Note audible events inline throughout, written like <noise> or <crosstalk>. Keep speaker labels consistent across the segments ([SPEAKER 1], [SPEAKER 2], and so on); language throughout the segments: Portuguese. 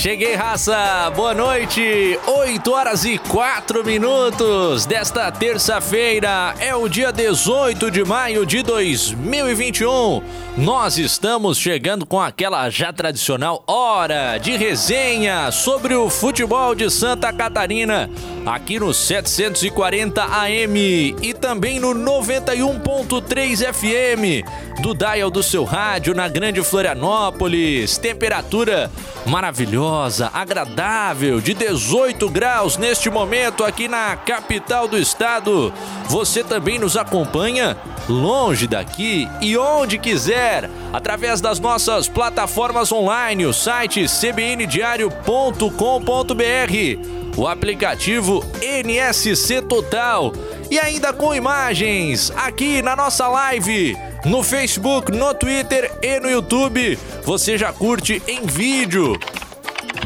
[SPEAKER 1] Cheguei, raça! Boa noite! 8 horas e 4 minutos desta terça-feira. É o dia 18 de maio de 2021. Nós estamos chegando com aquela já tradicional hora de resenha sobre o futebol de Santa Catarina, aqui no 740 AM e também no 91.3 FM do dial do seu rádio na Grande Florianópolis. Temperatura maravilhosa, agradável, de 18 graus neste momento aqui na capital do estado. Você também nos acompanha longe daqui e onde quiser, através das nossas plataformas online, o site cbndiario.com.br, o aplicativo NSC Total e ainda com imagens aqui na nossa live no Facebook, no Twitter e no YouTube. Você já curte em vídeo.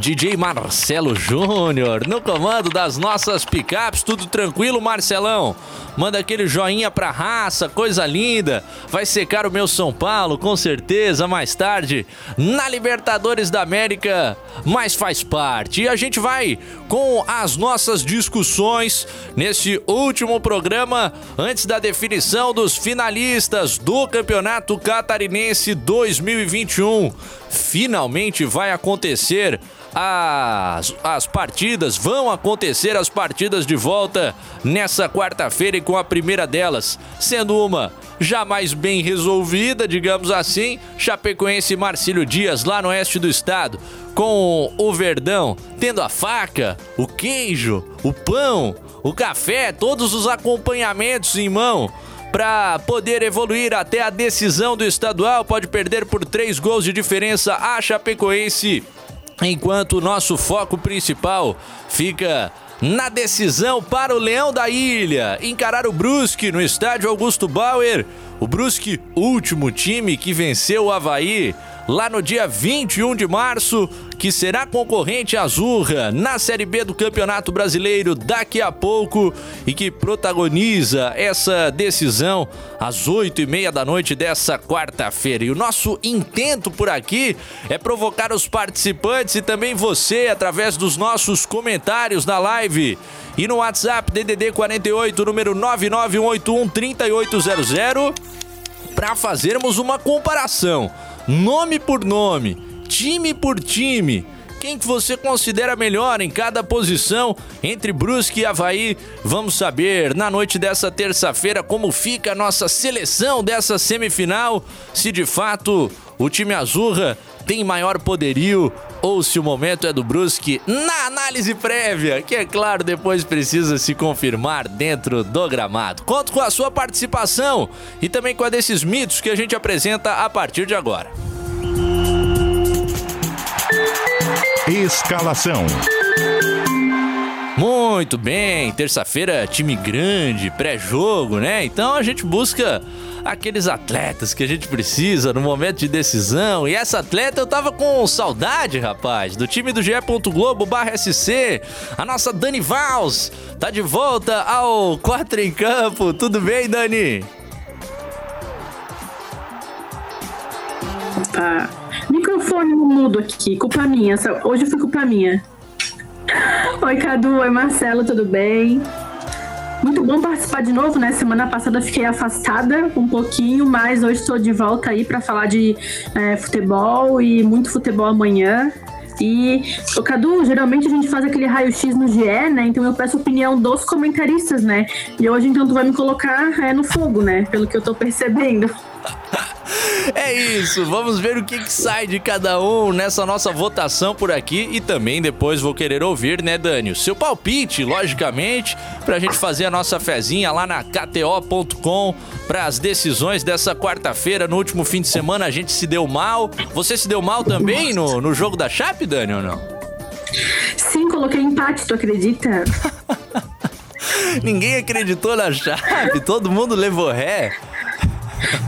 [SPEAKER 1] DJ Marcelo Júnior, no comando das nossas picapes, tudo tranquilo, Marcelão? Manda aquele joinha pra raça, coisa linda. Vai secar o meu São Paulo, com certeza, mais tarde, na Libertadores da América, mas faz parte. E a gente vai com as nossas discussões nesse último programa, antes da definição dos finalistas do Campeonato Catarinense 2021. Finalmente vai acontecer as, as partidas, vão acontecer as partidas de volta nessa quarta-feira e com a primeira delas, sendo uma já mais bem resolvida, digamos assim, Chapecoense e Marcílio Dias lá no oeste do estado, com o Verdão tendo a faca, o queijo, o pão, o café, todos os acompanhamentos em mão para poder evoluir até a decisão do estadual. Pode perder por três gols de diferença a Chapecoense enquanto o nosso foco principal fica na decisão para o Leão da Ilha encarar o Brusque no estádio Augusto Bauer. O Brusque, último time que venceu o Havaí lá no dia 21 de março, que será concorrente Azurra na Série B do Campeonato Brasileiro daqui a pouco e que protagoniza essa decisão às oito e meia da noite dessa quarta-feira. E o nosso intento por aqui é provocar os participantes e também você através dos nossos comentários na live e no WhatsApp DDD 48 número 99181 3800 para fazermos uma comparação nome por nome, time por time. Quem que você considera melhor em cada posição entre Brusque e Havaí? Vamos saber na noite dessa terça-feira como fica a nossa seleção dessa semifinal. Se de fato o time Azurra tem maior poderio ou se o momento é do Brusque na análise prévia, que é claro depois precisa se confirmar dentro do gramado. Conto com a sua participação e também com a desses mitos que a gente apresenta a partir de agora.
[SPEAKER 2] Escalação.
[SPEAKER 1] Muito bem, terça-feira, time grande, pré-jogo, né? Então a gente busca aqueles atletas que a gente precisa no momento de decisão. E essa atleta eu tava com saudade, rapaz, do time do GE. Globo SC. A nossa Dani Vals tá de volta ao quatro em campo. Tudo bem, Dani?
[SPEAKER 3] Tá. Microfone mudo aqui, culpa minha. Hoje foi culpa minha. Oi, Cadu. Oi, Marcelo, tudo bem? Muito bom participar de novo, né? Semana passada fiquei afastada um pouquinho, mas hoje estou de volta aí para falar de é, futebol e muito futebol amanhã. E, o Cadu, geralmente a gente faz aquele raio-x no GE, né? Então eu peço opinião dos comentaristas, né? E hoje então tu vai me colocar é, no fogo, né? Pelo que eu tô percebendo. <laughs>
[SPEAKER 1] É isso, vamos ver o que, que, sai de cada um nessa nossa votação por aqui e também depois vou querer ouvir, né, Dani? O seu palpite, logicamente, pra gente fazer a nossa fezinha lá na KTO.com para as decisões dessa quarta-feira. No último fim de semana a gente se deu mal. Você se deu mal também no, no jogo da Chape, Dani, ou não?
[SPEAKER 3] Sim, coloquei empate, tu acredita? <laughs>
[SPEAKER 1] Ninguém acreditou na Chape, todo mundo levou ré.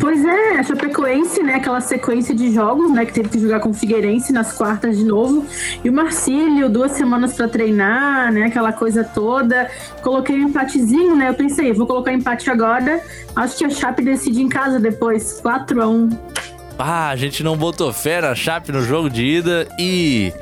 [SPEAKER 3] Pois é, a Chapecoense, né? Aquela sequência de jogos, né? Que teve que jogar com o Figueirense nas quartas de novo. E o Marcílio, duas semanas para treinar, né? Aquela coisa toda. Coloquei um empatezinho, né? Eu pensei, vou colocar empate agora. Acho que a Chape decide em casa depois. 4 a 1
[SPEAKER 1] Ah, a gente não botou fé na Chape no jogo de ida e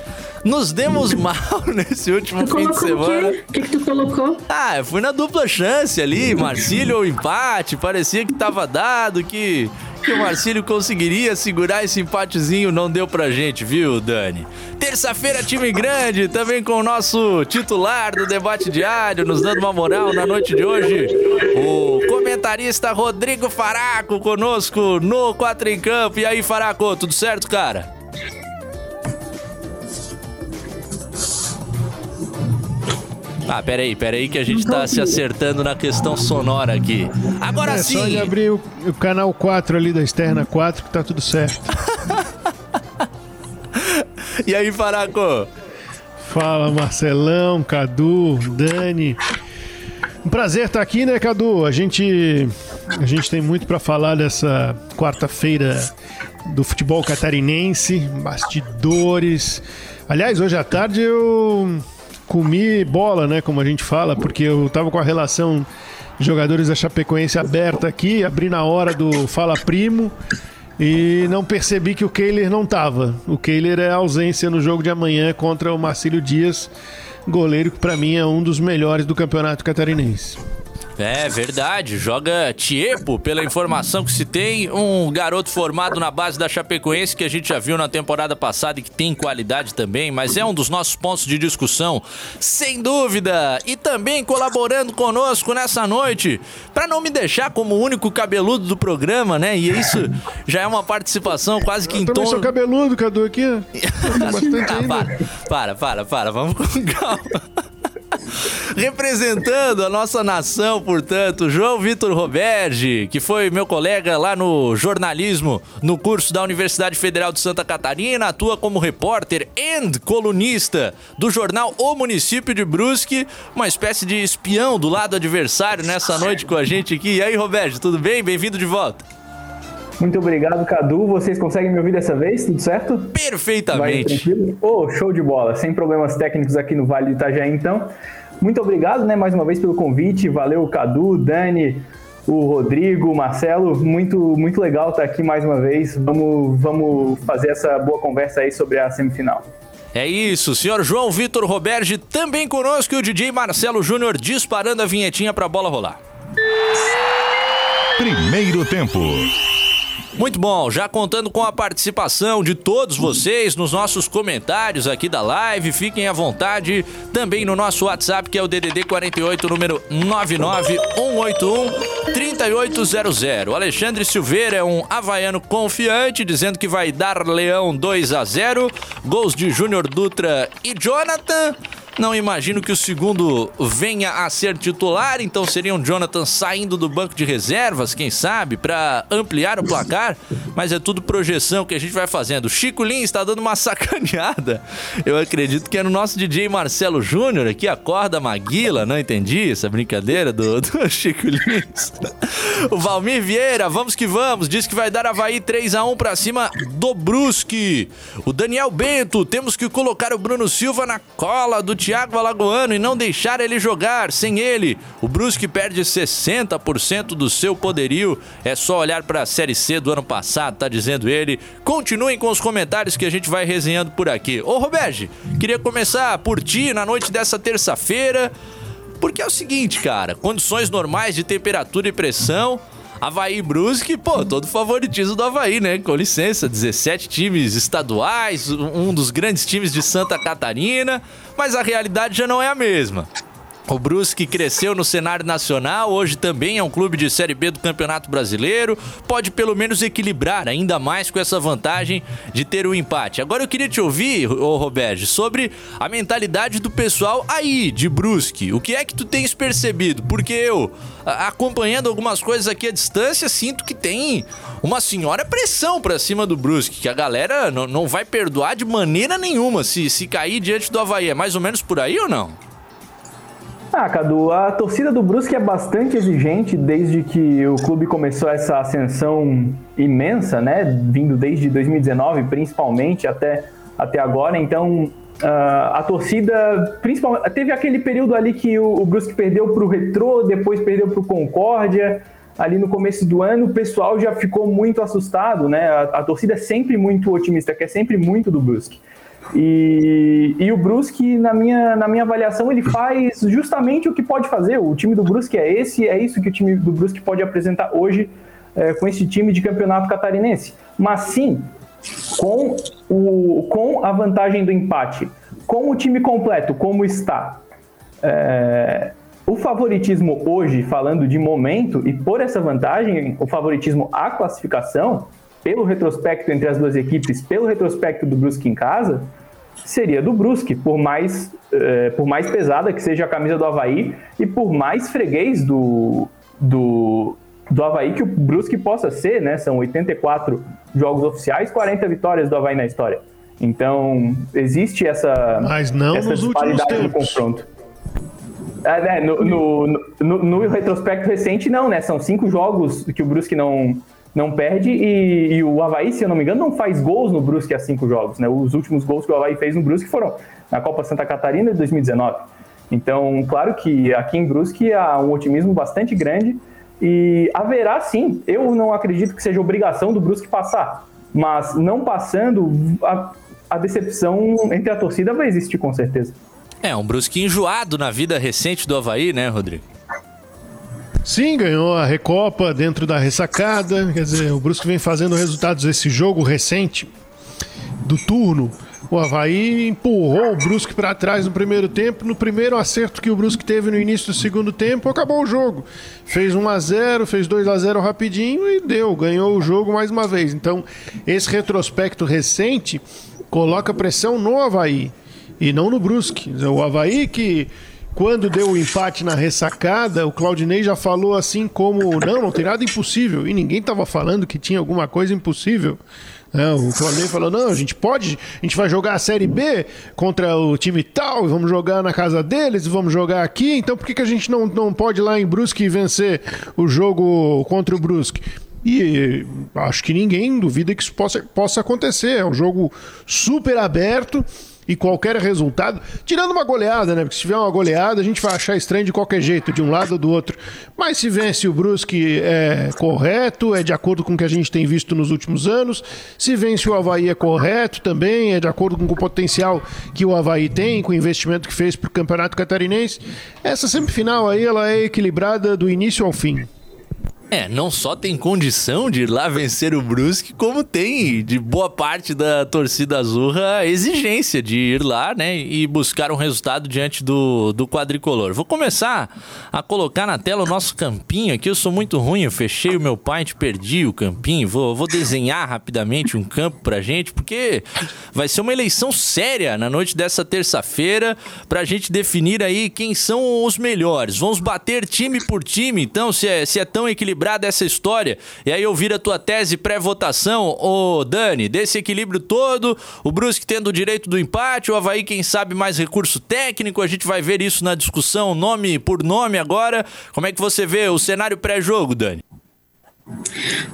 [SPEAKER 1] nos demos <laughs> mal nesse último fim de semana.
[SPEAKER 3] O que, que tu colocou?
[SPEAKER 1] Ah, eu fui na dupla chance ali, Marcílio ou empate, parecia que tava dado, que, que o Marcílio conseguiria segurar esse empatezinho, não deu pra gente, viu, Dani? Terça-feira, time grande, também com o nosso titular do debate diário, nos dando uma moral na noite de hoje, o comentarista Rodrigo Faraco conosco no Quatro em Campo. E aí, Faraco, tudo certo, cara? Ah, peraí, peraí que a gente tá se acertando na questão sonora aqui. Agora
[SPEAKER 4] é
[SPEAKER 1] sim!
[SPEAKER 4] só ele abrir o, o canal 4 ali da externa 4 que tá tudo certo. <laughs>
[SPEAKER 1] E aí, Faraco?
[SPEAKER 4] Fala Marcelão, Cadu, Dani. Um prazer estar aqui, né, Cadu? A gente a gente tem muito para falar dessa quarta-feira do futebol catarinense, bastidores. Aliás, hoje à tarde eu comi bola, né, como a gente fala, porque eu tava com a relação jogadores da Chapecoense aberta aqui, abri na hora do Fala Primo e não percebi que o Keiler não tava. O Keiler é ausência no jogo de amanhã contra o Marcílio Dias, goleiro que para mim é um dos melhores do Campeonato Catarinense.
[SPEAKER 1] É verdade, joga Tiepo, pela informação que se tem, um garoto formado na base da Chapecoense que a gente já viu na temporada passada e que tem qualidade também, mas é um dos nossos pontos de discussão, sem dúvida. E também colaborando conosco nessa noite, para não me deixar como o único cabeludo do programa, né? E isso já é uma participação quase que
[SPEAKER 4] Eu
[SPEAKER 1] em tom
[SPEAKER 4] sou cabeludo, Cadu, aqui. <laughs>
[SPEAKER 1] Ah, para, para, para, vamos com calma. Representando a nossa nação, portanto, João Vitor Roberge, que foi meu colega lá no jornalismo, no curso da Universidade Federal de Santa Catarina, atua como repórter e colunista do jornal O Município de Brusque, uma espécie de espião do lado adversário nessa noite com a gente aqui. E aí, Roberge, tudo bem? Bem-vindo de volta.
[SPEAKER 5] Muito obrigado, Cadu. Vocês conseguem me ouvir dessa vez? Tudo certo?
[SPEAKER 1] Perfeitamente.
[SPEAKER 5] Ô, show de bola. Sem problemas técnicos aqui no Vale do Itajaí, então. Muito obrigado, né, mais uma vez pelo convite. Valeu, Cadu, Dani, o Rodrigo, o Marcelo. Muito, muito legal estar aqui mais uma vez. Vamos, vamos fazer essa boa conversa aí sobre a semifinal.
[SPEAKER 1] É isso, senhor João Vitor Roberge também conosco e o DJ Marcelo Júnior disparando a vinhetinha pra bola rolar.
[SPEAKER 2] Primeiro tempo.
[SPEAKER 1] Muito bom, já contando com a participação de todos vocês nos nossos comentários aqui da live, fiquem à vontade também no nosso WhatsApp que é o DDD 48 número 99181 3800. O Alexandre Silveira é um havaiano confiante dizendo que vai dar Leão 2 a 0, gols de Júnior Dutra e Jonathan. Não imagino que o segundo venha a ser titular, então seria um Jonathan saindo do banco de reservas, quem sabe, para ampliar o placar, mas é tudo projeção que a gente vai fazendo. Chico Lins está dando uma <laughs> sacaneada. Eu acredito que é no nosso DJ Marcelo Júnior aqui, acorda Maguila, não entendi essa brincadeira do, <laughs> do Chico Lins. O Valmir Vieira, vamos que vamos, diz que vai dar Havaí 3 a 1 para cima do Brusque. O Daniel Bento, temos que colocar o Bruno Silva na cola do Thiago Alagoano e não deixar ele jogar. Sem ele, o Brusque perde 60% do seu poderio. É só olhar para a Série C do ano passado, tá dizendo ele. Continuem com os comentários que a gente vai resenhando por aqui. Ô Roberge, queria começar por ti na noite dessa terça-feira. Porque é o seguinte, cara, condições normais de temperatura e pressão, Havaí Brusque, pô, todo favoritismo do Havaí, né? Com licença, 17 times estaduais, um dos grandes times de Santa Catarina, mas a realidade já não é a mesma. O Brusque cresceu no cenário nacional, hoje também é um clube de Série B do Campeonato Brasileiro, pode pelo menos equilibrar ainda mais com essa vantagem de ter o um empate. Agora eu queria te ouvir, ô Roberto, sobre a mentalidade do pessoal aí de Brusque. O que é que tu tens percebido? Porque eu, acompanhando algumas coisas aqui à distância, sinto que tem uma senhora pressão pra cima do Brusque, que a galera não, não vai perdoar de maneira nenhuma se, se cair diante do Havaí. É mais ou menos por aí ou não?
[SPEAKER 5] Ah, Cadu, a torcida do Brusque é bastante exigente desde que o clube começou essa ascensão imensa, né? Vindo desde 2019, principalmente, até, até agora. Então, Uh, a torcida, principalmente, teve aquele período ali que o, o Brusque perdeu para o Retrô, depois perdeu para o Concórdia, ali no começo do ano, o pessoal já ficou muito assustado, né? A, a, torcida é sempre muito otimista, quer sempre muito do Brusque. E, e o Brusque, na minha, na minha avaliação, ele faz justamente o que pode fazer. O time do Brusque é esse, é isso que o time do Brusque pode apresentar hoje é, com esse time de campeonato catarinense. Mas sim, com, o, com a vantagem do empate, com o time completo, como está, é, o favoritismo hoje, falando de momento, e por essa vantagem, o favoritismo à classificação, pelo retrospecto entre as duas equipes, pelo retrospecto do Brusque em casa, seria do Brusque, por mais, é, por mais pesada que seja a camisa do Havaí e por mais freguês do, do, do Havaí que o Brusque possa ser, né? São 84 jogos oficiais, 40 vitórias do Havaí na história. Então, existe essa,
[SPEAKER 4] Mas não
[SPEAKER 5] essa
[SPEAKER 4] nos
[SPEAKER 5] disparidade no confronto. É, né, no, no, no, no, retrospecto recente, não, né? São cinco jogos que o Brusque não, não perde e, e, o Havaí, se eu não me engano, não faz gols no Brusque há cinco jogos, né? Os últimos gols que o Havaí fez no Brusque foram na Copa Santa Catarina de 2019. Então, claro que aqui em Brusque há um otimismo bastante grande e haverá sim, eu não acredito que seja obrigação do Brusque passar, mas não passando, a, a decepção entre a torcida vai existir com certeza.
[SPEAKER 1] É, um Brusque enjoado na vida recente do Havaí, né, Rodrigo?
[SPEAKER 4] Sim, ganhou a Recopa dentro da ressacada. Quer dizer, o Brusque vem fazendo resultados desse jogo recente do turno o Havaí empurrou o Brusque para trás no primeiro tempo. No primeiro acerto que o Brusque teve no início do segundo tempo, acabou o jogo. Fez 1 a 0 fez 2 a 0 rapidinho e deu, ganhou o jogo mais uma vez. Então, esse retrospecto recente coloca pressão no Havaí e não no Brusque. O Havaí que quando deu o empate na ressacada, o Claudinei já falou assim como não, não tem nada impossível. E ninguém estava falando que tinha alguma coisa impossível. É, o Flamengo falou: não, a gente pode, a gente vai jogar a Série B contra o time tal, vamos jogar na casa deles, vamos jogar aqui, então por que, que a gente não, não pode ir lá em Brusque vencer o jogo contra o Brusque? E acho que ninguém duvida que isso possa, possa acontecer. É um jogo super aberto e qualquer resultado, tirando uma goleada, né? Porque se tiver uma goleada, a gente vai achar estranho de qualquer jeito, de um lado ou do outro. Mas se vence o Brusque é correto, é de acordo com o que a gente tem visto nos últimos anos. Se vence o Havaí é correto também, é de acordo com o potencial que o Havaí tem, com o investimento que fez para o Campeonato Catarinense. Essa semifinal aí, ela é equilibrada do início ao fim.
[SPEAKER 1] É, não só tem condição de ir lá vencer o Brusque, como tem de boa parte da torcida azurra a exigência de ir lá, né, e buscar um resultado diante do, do quadricolor. Vou começar a colocar na tela o nosso campinho aqui. Eu sou muito ruim, eu fechei o meu paint, perdi o campinho. Vou, vou desenhar rapidamente um campo pra gente, porque vai ser uma eleição séria na noite dessa terça-feira pra gente definir aí quem são os melhores. Vamos bater time por time, então, se é, se é tão equilibrado equilibrada essa história. E aí ouvir a tua tese pré-votação, ô Dani, desse equilíbrio todo, o Brusque tendo o direito do empate, o Havaí, quem sabe, mais recurso técnico, a gente vai ver isso na discussão, nome por nome agora. Como é que você vê o cenário pré-jogo, Dani?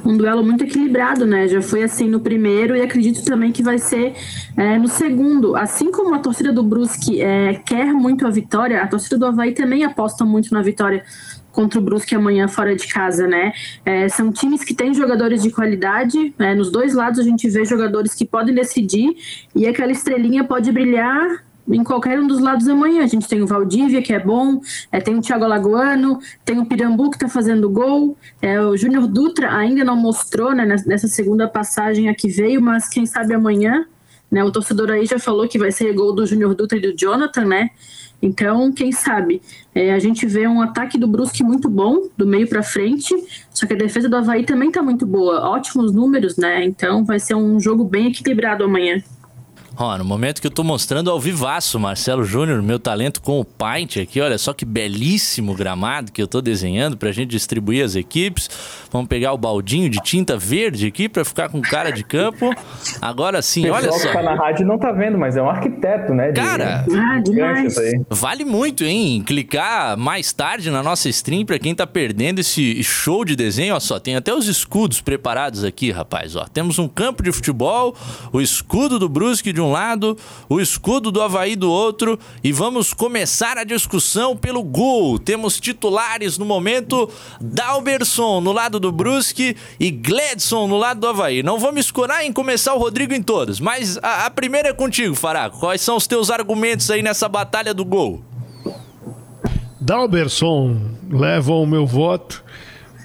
[SPEAKER 3] Um duelo muito equilibrado, né? Já foi assim no primeiro e acredito também que vai ser é, no segundo. Assim como a torcida do Brusque é, quer muito a vitória, a torcida do Havaí também aposta muito na vitória contra o Brusque amanhã fora de casa, né? É, são times que têm jogadores de qualidade, né? nos dois lados a gente vê jogadores que podem decidir e aquela estrelinha pode brilhar em qualquer um dos lados amanhã. A gente tem o Valdívia, que é bom, é, tem o Thiago Alagoano, tem o Pirambu, que está fazendo gol, é, o Júnior Dutra ainda não mostrou né, nessa segunda passagem a que veio, mas quem sabe amanhã, né? O torcedor aí já falou que vai ser gol do Júnior Dutra e do Jonathan, né? Então, quem sabe? É, a gente vê um ataque do Brusque muito bom, do meio para frente, só que a defesa do Havaí também está muito boa. Ótimos números, né? Então vai ser um jogo bem equilibrado amanhã.
[SPEAKER 1] Ó, no momento que eu tô mostrando ao vivaço, Marcelo Júnior, meu talento com o Paint aqui, olha só que belíssimo gramado que eu tô desenhando pra gente distribuir as equipes. Vamos pegar o baldinho de tinta verde aqui para ficar com cara de campo. Agora sim, olha só.
[SPEAKER 5] que tá na rádio não tá vendo, mas é um arquiteto, né?
[SPEAKER 1] De, cara,
[SPEAKER 3] ah, demais.
[SPEAKER 1] vale muito, hein? Clicar mais tarde na nossa stream para quem tá perdendo esse show de desenho. Ó, só tem até os escudos preparados aqui, rapaz. Ó, temos um campo de futebol, o escudo do Brusque de um lado, o escudo do Havaí do outro e vamos começar a discussão pelo gol. Temos titulares no momento, Dalberson no lado do Brusque e Gledson no lado do Havaí. Não me escorar em começar o Rodrigo em todos, mas a, a primeira é contigo, Faraco. Quais são os teus argumentos aí nessa batalha do gol?
[SPEAKER 4] Dalberson leva o meu voto.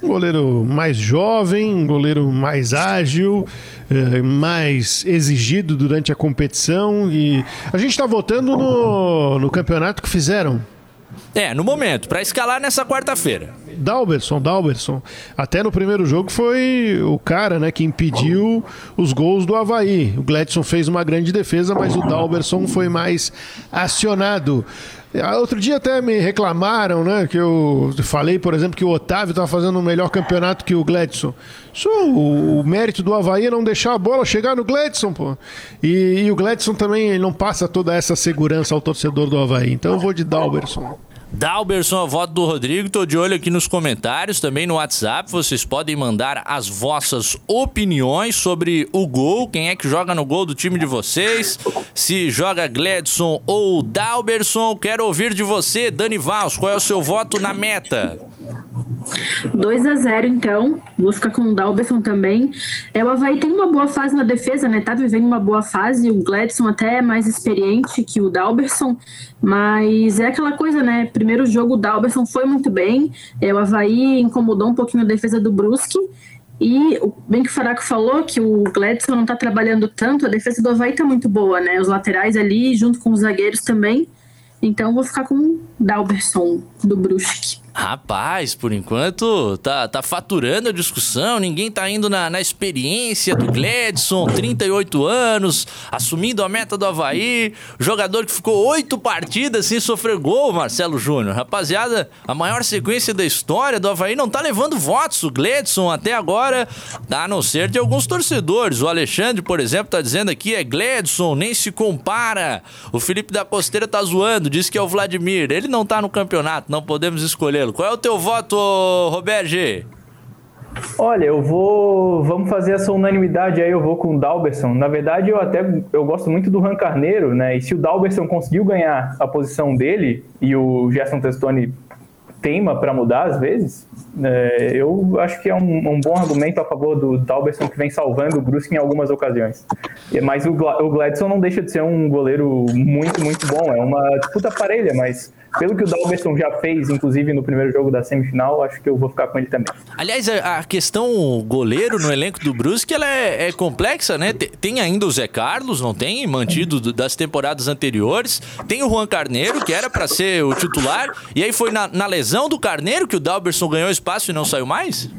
[SPEAKER 4] Goleiro mais jovem, goleiro mais ágil, eh, mais exigido durante a competição. E a gente está votando no, no campeonato que fizeram.
[SPEAKER 1] É, no momento, para escalar nessa quarta-feira.
[SPEAKER 4] Dalberson, Dalberson. Até no primeiro jogo foi o cara, né, que impediu os gols do Havaí. O Gladson fez uma grande defesa, mas o Dalberson foi mais acionado. Ah, outro dia até me reclamaram, né? Que eu falei, por exemplo, que o Otávio estava fazendo um melhor campeonato que o Gladson. Só o, o, mérito do Havaí é não deixar a bola chegar no Gladson, pô. E, e o Gladson também não passa toda essa segurança ao torcedor do Havaí. Então eu vou de Dalberson.
[SPEAKER 1] Dalberson, a voto do Rodrigo. Tô de olho aqui nos comentários, também no WhatsApp. Vocês podem mandar as vossas opiniões sobre o gol. Quem é que joga no gol do time de vocês? Se joga Gladson ou Dalberson. Quero ouvir de você, Dani Vals. Qual é o seu voto na meta?
[SPEAKER 3] 2 a 0 então. Vou ficar com o Dalberson também. É, o Havaí tem uma boa fase na defesa, né? Tá vivendo uma boa fase. O Gladson até é mais experiente que o Dalberson. Mas é aquela coisa, né? Primeiro jogo o Dalberson foi muito bem. É, o Havaí incomodou um pouquinho a defesa do Brusque. E bem que o Faraco falou que o Gladson não está trabalhando tanto, a defesa do Havaí está muito boa, né? Os laterais ali, junto com os zagueiros também. Então vou ficar com o Dalberson do Brusque.
[SPEAKER 1] Rapaz, por enquanto tá, tá faturando a discussão, ninguém tá indo na, na experiência do Gledson, 38 anos, assumindo a meta do Havaí, jogador que ficou oito partidas sem sofrer gol, Marcelo Júnior. Rapaziada, a maior sequência da história do Havaí não tá levando votos, o Gledson até agora, a não ser de alguns torcedores. O Alexandre, por exemplo, tá dizendo aqui é Gledson, nem se compara. O Felipe da Costeira tá zoando, diz que é o Vladimir. Ele não tá no campeonato, não podemos escolher qual é o teu voto, Roberge?
[SPEAKER 5] Olha, eu vou. Vamos fazer essa unanimidade aí, eu vou com o Dalberson. Na verdade, eu até eu gosto muito do Ran Carneiro, né? E se o Dalberson conseguiu ganhar a posição dele e o Gerson Testoni teima para mudar às vezes, é, eu acho que é um, um, bom argumento a favor do Dalberson que vem salvando o Brusque em algumas ocasiões. Mas o, o Gladson não deixa de ser um goleiro muito, muito bom. É uma disputa parelha, mas pelo que o Dalberson já fez, inclusive no primeiro jogo da semifinal, acho que eu vou ficar com ele também.
[SPEAKER 1] Aliás, a questão goleiro no elenco do Brusque ela é, é complexa, né? Tem ainda o Zé Carlos, não tem? Mantido das temporadas anteriores. Tem o Juan Carneiro, que era para ser o titular. E aí foi na, na, lesão do Carneiro que o Dalberson ganhou espaço e não saiu mais?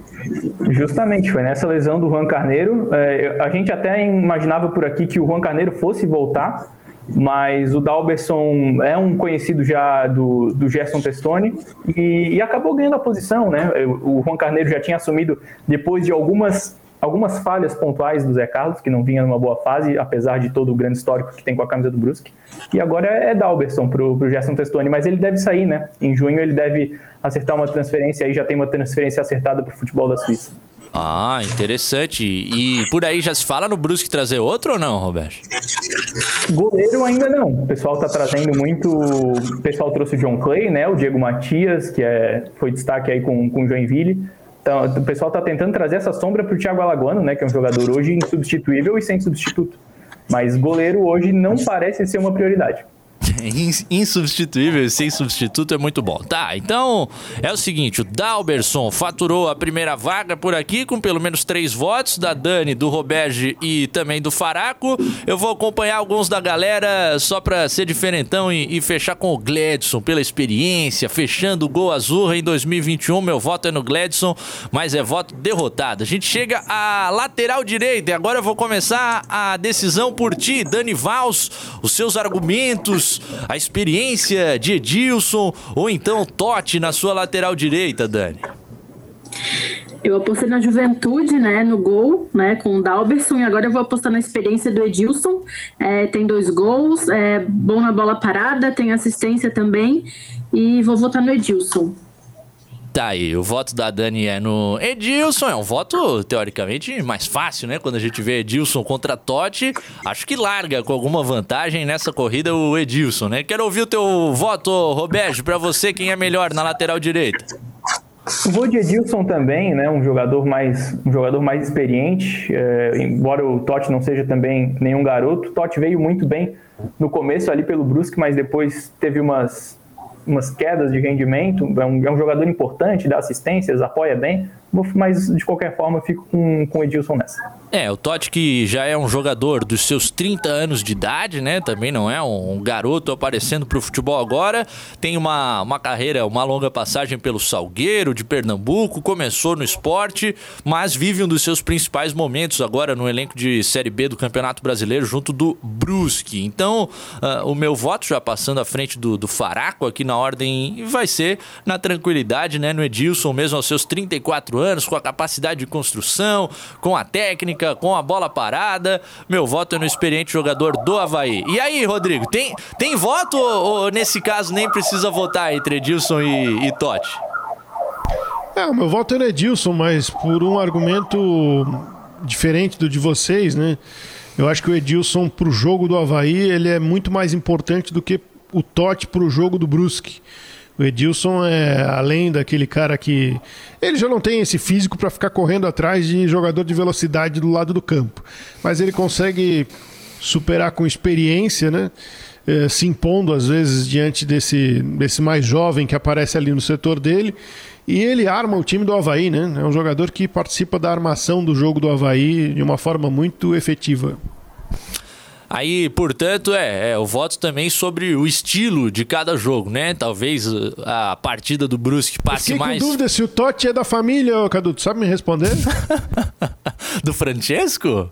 [SPEAKER 5] Justamente, foi nessa lesão do Juan Carneiro. É, a gente até imaginava por aqui que o Juan Carneiro fosse voltar mas o Dalberson é um conhecido já do, do Gerson Testoni e, e, acabou ganhando a posição, né? O Juan Carneiro já tinha assumido depois de algumas, algumas falhas pontuais do Zé Carlos, que não vinha numa boa fase, apesar de todo o grande histórico que tem com a camisa do Brusque. E agora é Dalberson pro, pro Gerson Testoni, mas ele deve sair, né? Em junho ele deve acertar uma transferência, aí já tem uma transferência acertada para o futebol da Suíça.
[SPEAKER 1] Ah, interessante. E por aí já se fala no Brusque trazer outro ou não, Roberto?
[SPEAKER 5] Goleiro ainda não. O pessoal tá trazendo muito. O pessoal trouxe o John Clay, né? O Diego Matias, que é... foi destaque aí com, com o Joinville. Então, o pessoal tá tentando trazer essa sombra pro Thiago Alagoano, né? Que é um jogador hoje insubstituível e sem substituto. Mas goleiro hoje não parece ser uma prioridade. <laughs>
[SPEAKER 1] insubstituível sem substituto é muito bom. Tá, então é o seguinte: o Dalberson faturou a primeira vaga por aqui com pelo menos três votos, da Dani, do Roberge e também do Faraco. Eu vou acompanhar alguns da galera só pra ser diferentão e, e fechar com o Gladson pela experiência, fechando o gol azul em 2021. Meu voto é no Gladson, mas é voto derrotado. A gente chega à lateral direita e agora eu vou começar a decisão por ti, Dani Vals, os seus argumentos a experiência de Edilson ou então Totti na sua lateral direita, Dani?
[SPEAKER 3] Eu apostei na juventude, né, no gol, né, com o Dalberson, e agora eu vou apostar na experiência do Edilson. É, tem dois gols, é bom na bola parada, tem assistência também, e vou votar no Edilson.
[SPEAKER 1] Tá aí, o voto da Dani é no Edilson. É um voto, teoricamente, mais fácil, né? Quando a gente vê Edilson contra Totti, acho que larga com alguma vantagem nessa corrida o Edilson, né? Quero ouvir o teu voto, Roberto, para você, quem é melhor na lateral direita?
[SPEAKER 5] Vou de Edilson também, né? Um jogador mais, um jogador mais experiente. É, embora o Totti não seja também nenhum garoto, o Totti veio muito bem no começo ali pelo Brusque, mas depois teve umas umas quedas de rendimento, é um, é um jogador importante, dá assistências, apoia bem, mas de qualquer forma eu fico com, com o Edilson nessa.
[SPEAKER 1] É, o Totti que já é um jogador dos seus 30 anos de idade, né? Também não é um garoto aparecendo pro futebol agora. Tem uma, uma carreira, uma longa passagem pelo Salgueiro de Pernambuco, começou no esporte, mas vive um dos seus principais momentos agora no elenco de Série B do Campeonato Brasileiro junto do Brusque. Então, uh, o meu voto já passando à frente do, do Faraco aqui na ordem vai ser na tranquilidade, né? No Edilson mesmo aos seus 34 anos, com a capacidade de construção, com a técnica com a bola parada. Meu voto é no experiente jogador do Havaí. E aí, Rodrigo, tem, tem voto ou, ou nesse caso nem precisa votar entre Edilson e, e Totti?
[SPEAKER 4] É, o meu voto é Edilson, mas por um argumento diferente do de vocês, né? Eu acho que o Edilson pro jogo do Havaí, ele é muito mais importante do que o Totti pro jogo do Brusque. O Edilson é além daquele cara que ele já não tem esse físico para ficar correndo atrás de jogador de velocidade do lado do campo, mas ele consegue superar com experiência, né? É, se impondo às vezes diante desse, desse mais jovem que aparece ali no setor dele. E ele arma o time do Havaí, né? É um jogador que participa da armação do jogo do Havaí de uma forma muito efetiva.
[SPEAKER 1] Aí, portanto, é, é, o voto também sobre o estilo de cada jogo, né? Talvez uh, a partida do Brusque passe
[SPEAKER 4] Eu
[SPEAKER 1] mais.
[SPEAKER 4] com dúvida se o Totti é da família, ô, Cadu. Tu sabe me responder? <laughs>
[SPEAKER 1] do Francesco?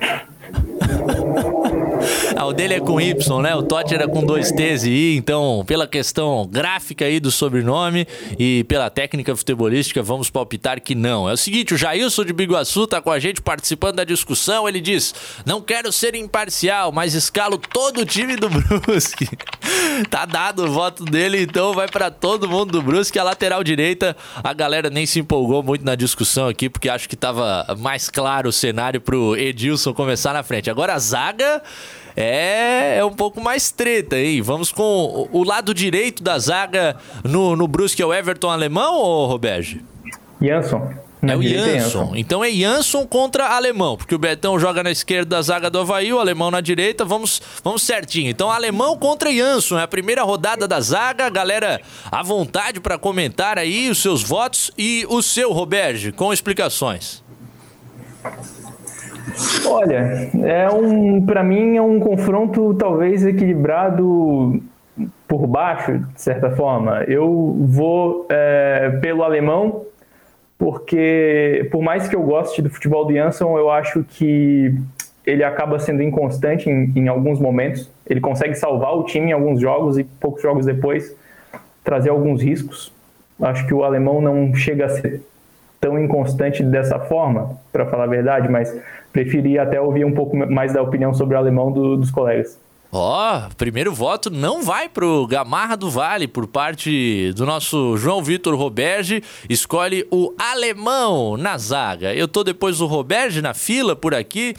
[SPEAKER 1] <laughs> <laughs> Ah, o dele é com Y, né? O Totti era com dois T's e I, então, pela questão gráfica aí do sobrenome e pela técnica futebolística, vamos palpitar que não. É o seguinte, o Jailson de Biguaçu tá com a gente participando da discussão. Ele diz: Não quero ser imparcial, mas escalo todo o time do <laughs> Brusque. tá dado o voto dele, então vai para todo mundo do Brusque. A lateral direita, a galera nem se empolgou muito na discussão aqui, porque acho que tava mais claro o cenário pro Edilson começar na frente. Agora a zaga é, é um pouco mais treta, hein? Vamos com o, lado direito da zaga no, no Brusque, é o Everton alemão ou Roberge?
[SPEAKER 5] Jansson.
[SPEAKER 1] É o Jansson. Então é Jansson contra alemão, porque o Betão joga na esquerda da zaga do Havaí, o alemão na direita. Vamos, vamos certinho. Então alemão contra Jansson, é a primeira rodada da zaga. Galera, à vontade para comentar aí os seus votos e o seu, Roberge, com explicações.
[SPEAKER 5] Olha, é um, para mim é um confronto talvez equilibrado por baixo, de certa forma. Eu vou é, pelo alemão, porque por mais que eu goste do futebol do Jansson, eu acho que ele acaba sendo inconstante em, em alguns momentos. Ele consegue salvar o time em alguns jogos e poucos jogos depois trazer alguns riscos. Acho que o alemão não chega a ser tão inconstante dessa forma, para falar a verdade, mas preferi até ouvir um pouco mais da opinião sobre o alemão do, dos colegas.
[SPEAKER 1] Ó, oh, primeiro voto não vai pro Gamarra do Vale por parte do nosso João Vitor Roberge. Escolhe o alemão na zaga. Eu tô depois do Roberge na fila por aqui.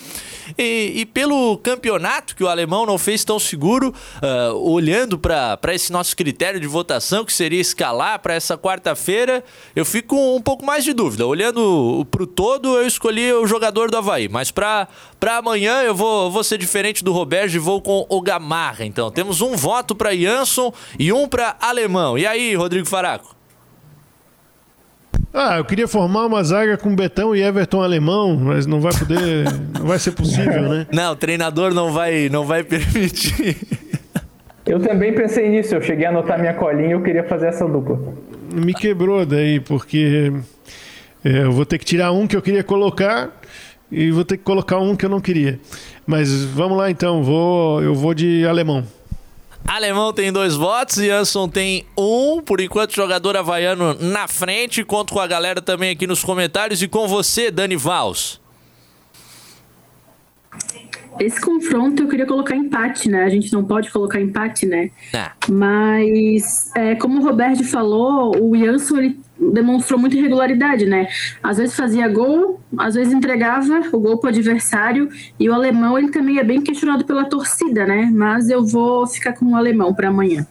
[SPEAKER 1] E, e pelo campeonato que o alemão não fez tão seguro, uh, olhando para esse nosso critério de votação, que seria escalar para essa quarta-feira, eu fico com um pouco mais de dúvida. Olhando pro todo, eu escolhi o jogador do Havaí. Mas para amanhã eu vou, vou ser diferente do Roberge e vou com o Gamarra, então. Temos um voto para Jansson e um para Alemão. E aí, Rodrigo Faraco?
[SPEAKER 4] Ah, eu queria formar uma zaga com Betão e Everton Alemão, mas não vai poder, <laughs> não vai ser possível, né?
[SPEAKER 1] Não, o treinador não vai, não vai permitir.
[SPEAKER 5] Eu também pensei nisso, eu cheguei a anotar minha colinha e eu queria fazer essa dupla.
[SPEAKER 4] Me quebrou daí, porque é, eu vou ter que tirar um que eu queria colocar e vou ter que colocar um que eu não queria. Mas vamos lá então, vou, eu vou de alemão.
[SPEAKER 1] Alemão tem dois votos, Jansson tem um. Por enquanto, jogador havaiano na frente. Conto com a galera também aqui nos comentários e com você, Dani Vals.
[SPEAKER 3] Esse confronto eu queria colocar empate, né? A gente não pode colocar empate, né?
[SPEAKER 1] Ah.
[SPEAKER 3] Mas, é, como o Roberto falou, o Jansson ele demonstrou muita irregularidade, né? Às vezes fazia gol, às vezes entregava o gol para o adversário. E o alemão ele também é bem questionado pela torcida, né? Mas eu vou ficar com o alemão para amanhã.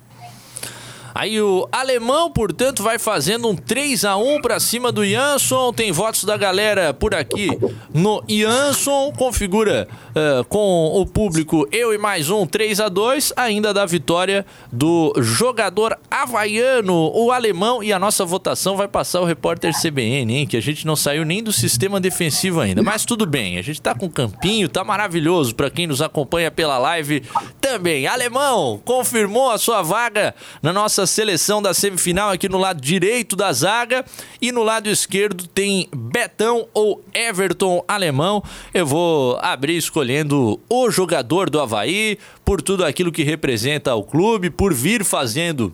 [SPEAKER 1] Aí o alemão, portanto, vai fazendo um 3 a 1 para cima do Jansson. Tem votos da galera por aqui no Jansson. Configura uh, com o público eu e mais um 3 a 2 ainda da vitória do jogador havaiano, o alemão. E a nossa votação vai passar o repórter CBN, hein? Que a gente não saiu nem do sistema defensivo ainda. Mas tudo bem, a gente tá com campinho, tá maravilhoso para quem nos acompanha pela live também. Alemão confirmou a sua vaga na nossa seleção da semifinal aqui no lado direito da zaga e no lado esquerdo tem Betão ou Everton Alemão. Eu vou abrir escolhendo o jogador do Havaí por tudo aquilo que representa o clube, por vir fazendo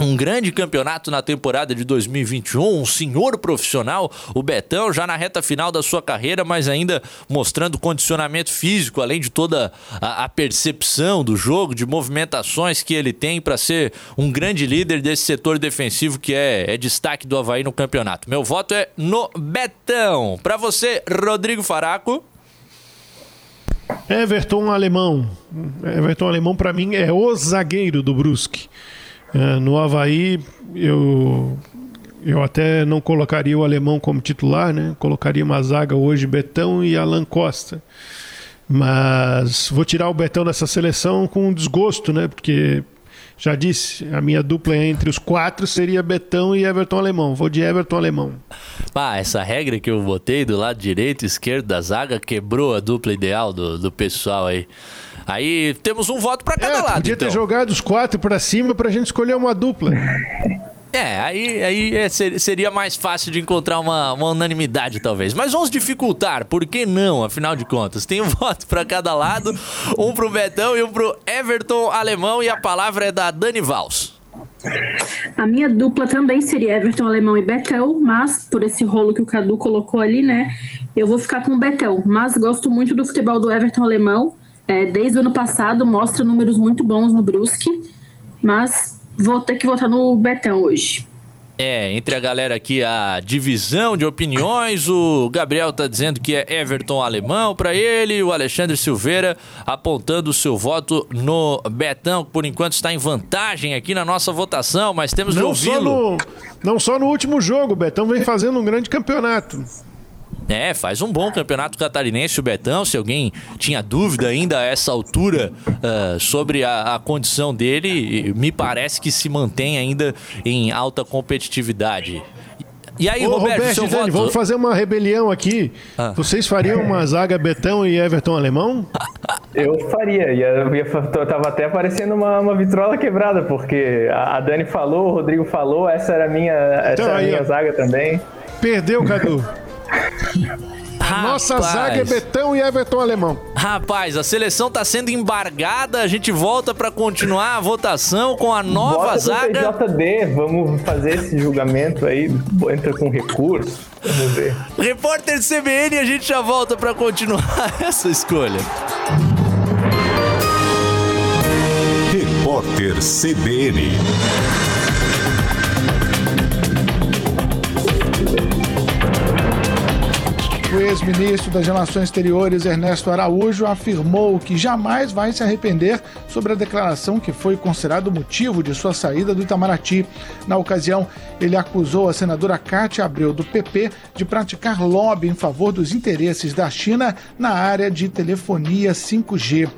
[SPEAKER 1] um grande campeonato na temporada de 2021, um senhor profissional, o Betão, já na reta final da sua carreira, mas ainda mostrando condicionamento físico, além de toda a, a percepção do jogo, de movimentações que ele tem para ser um grande líder desse setor defensivo que é, é destaque do Havaí no campeonato. Meu voto é no Betão. Para você, Rodrigo Faraco.
[SPEAKER 4] Everton Alemão. Everton Alemão, para mim, é o zagueiro do Brusque. É, no Havaí, eu, eu até não colocaria o alemão como titular, né? Colocaria uma zaga hoje Betão e Alan Costa. Mas vou tirar o Betão dessa seleção com desgosto, né? Porque já disse, a minha dupla entre os quatro seria Betão e Everton Alemão. Vou de Everton Alemão.
[SPEAKER 1] Ah, essa regra que eu botei do lado direito e esquerdo da zaga quebrou a dupla ideal do, do pessoal aí. Aí temos um voto para cada
[SPEAKER 4] é,
[SPEAKER 1] lado.
[SPEAKER 4] Podia
[SPEAKER 1] então.
[SPEAKER 4] ter jogado os quatro para cima para a gente escolher uma dupla.
[SPEAKER 1] É, aí, aí é, seria mais fácil de encontrar uma, uma, unanimidade, talvez. Mas vamos dificultar, por que não, afinal de contas? Tem um <laughs> voto para cada lado, um pro Betão e um pro Everton Alemão, e a palavra é da Dani Vals.
[SPEAKER 3] A minha dupla também seria Everton Alemão e Betão, mas por esse rolo que o Cadu colocou ali, né? Eu vou ficar com o Betão, mas gosto muito do futebol do Everton Alemão. É, desde o ano passado mostra números muito bons no Brusque, mas vou ter que votar no Betão hoje.
[SPEAKER 1] É, entre a galera aqui a divisão de opiniões, o Gabriel tá dizendo que é Everton Alemão para ele, o Alexandre Silveira apontando o seu voto no Betão, que por enquanto está em vantagem aqui na nossa votação, mas temos
[SPEAKER 4] não
[SPEAKER 1] de ouvi-lo.
[SPEAKER 4] Não só no último jogo, o Betão vem fazendo um grande campeonato.
[SPEAKER 1] É, faz um bom campeonato catarinense o Betão. Se alguém tinha dúvida ainda a essa altura uh, sobre a, a, condição dele, me parece que se mantém ainda em alta competitividade. E aí,
[SPEAKER 4] Ô,
[SPEAKER 1] Roberto,
[SPEAKER 4] Roberto
[SPEAKER 1] seu
[SPEAKER 4] Dani,
[SPEAKER 1] voto?
[SPEAKER 4] vamos fazer uma rebelião aqui. Ah. Vocês fariam uma zaga Betão e Everton Alemão? <laughs>
[SPEAKER 5] Eu faria. Eu, ia, tava até parecendo uma, uma vitrola quebrada, porque a, a Dani falou, o Rodrigo falou, essa era a minha, essa então, era a minha zaga também.
[SPEAKER 4] Perdeu, Cadu. <laughs>
[SPEAKER 1] Rapaz.
[SPEAKER 4] Nossa zaga é Betão e Everton Alemão.
[SPEAKER 1] Rapaz, a seleção está sendo embargada. A gente volta para continuar a votação com a nova
[SPEAKER 5] Bota
[SPEAKER 1] zaga.
[SPEAKER 5] PJD, vamos fazer esse julgamento aí. Entra com recurso. Vamos ver.
[SPEAKER 1] Repórter CBN, a gente já volta para continuar <laughs> essa escolha.
[SPEAKER 2] Repórter CBN.
[SPEAKER 6] Ex-ministro das Relações Exteriores, Ernesto Araújo, afirmou que jamais vai se arrepender sobre a declaração que foi considerado motivo de sua saída do Itamaraty. Na ocasião, ele acusou a senadora Cátia Abreu, do PP, de praticar lobby em favor dos interesses da China na área de telefonia 5G.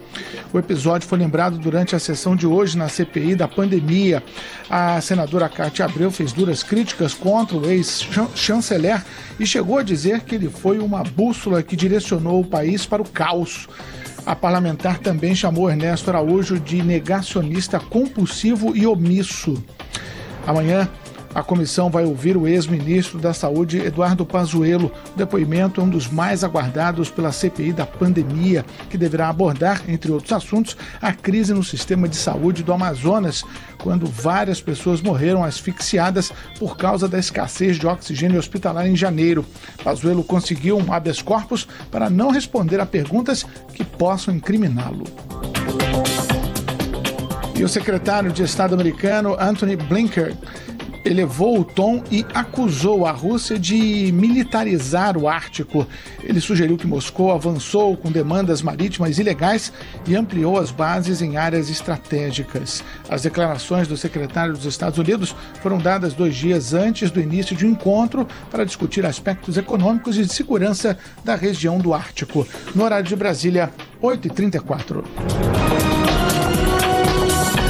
[SPEAKER 6] O episódio foi lembrado durante a sessão de hoje na CPI da pandemia. A senadora Cátia Abreu fez duras críticas contra o ex-chanceler e chegou a dizer que ele foi uma bússola que direcionou o país para o caos. A parlamentar também chamou Ernesto Araújo de negacionista compulsivo e omisso. Amanhã, A comissão vai ouvir o ex-ministro da Saúde, Eduardo Pazuello. O depoimento é um dos mais aguardados pela CPI da pandemia, que deverá abordar, entre outros assuntos, a crise no sistema de saúde do Amazonas, quando várias pessoas morreram asfixiadas por causa da escassez de oxigênio hospitalar em janeiro. Pazuello conseguiu um habeas corpus para não responder a perguntas que possam incriminá-lo. E o secretário de Estado americano Anthony Blinken elevou o tom e acusou a Rússia de militarizar o Ártico. Ele sugeriu que Moscou avançou com demandas marítimas ilegais e ampliou as bases em áreas estratégicas. As declarações do secretário dos Estados Unidos foram dadas dois dias antes do início de um encontro para discutir aspectos econômicos e de segurança da região do Ártico. No horário de Brasília, 8h34.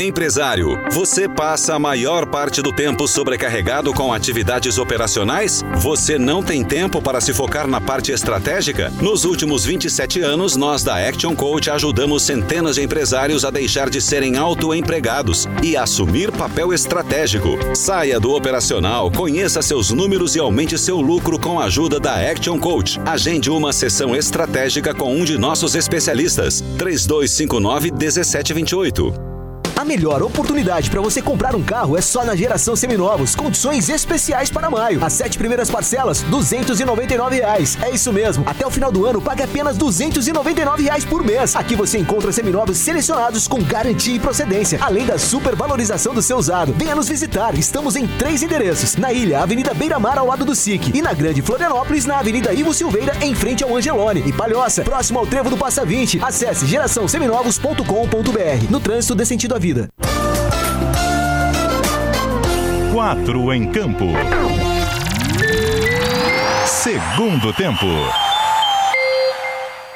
[SPEAKER 7] Empresário, você passa a maior parte do tempo sobrecarregado com atividades operacionais? Você não tem tempo para se focar na parte estratégica? Nos últimos 27 anos, nós da Action Coach ajudamos centenas de empresários a deixar de serem autoempregados e assumir papel estratégico. Saia do operacional, conheça seus números e aumente seu lucro com a ajuda da Action Coach. Agende uma sessão estratégica com um de nossos especialistas. 3259 1728.
[SPEAKER 8] Melhor oportunidade para você comprar um carro é só na Geração Seminovos. Condições especiais para maio. As sete primeiras parcelas, 299 reais. É isso mesmo. Até o final do ano, pague apenas 299 reais por mês. Aqui você encontra seminovos selecionados com garantia e procedência, além da supervalorização do seu usado. Venha nos visitar. Estamos em três endereços. Na Ilha, Avenida Beira Mar, ao lado do SIC. E na Grande Florianópolis, na Avenida Ivo Silveira, em frente ao Angelone. E Palhoça, próximo ao Trevo do Passa 20. Acesse geraçãoseminovos.com.br. No trânsito dê sentido à vida vida.
[SPEAKER 2] Quatro em campo. Segundo tempo.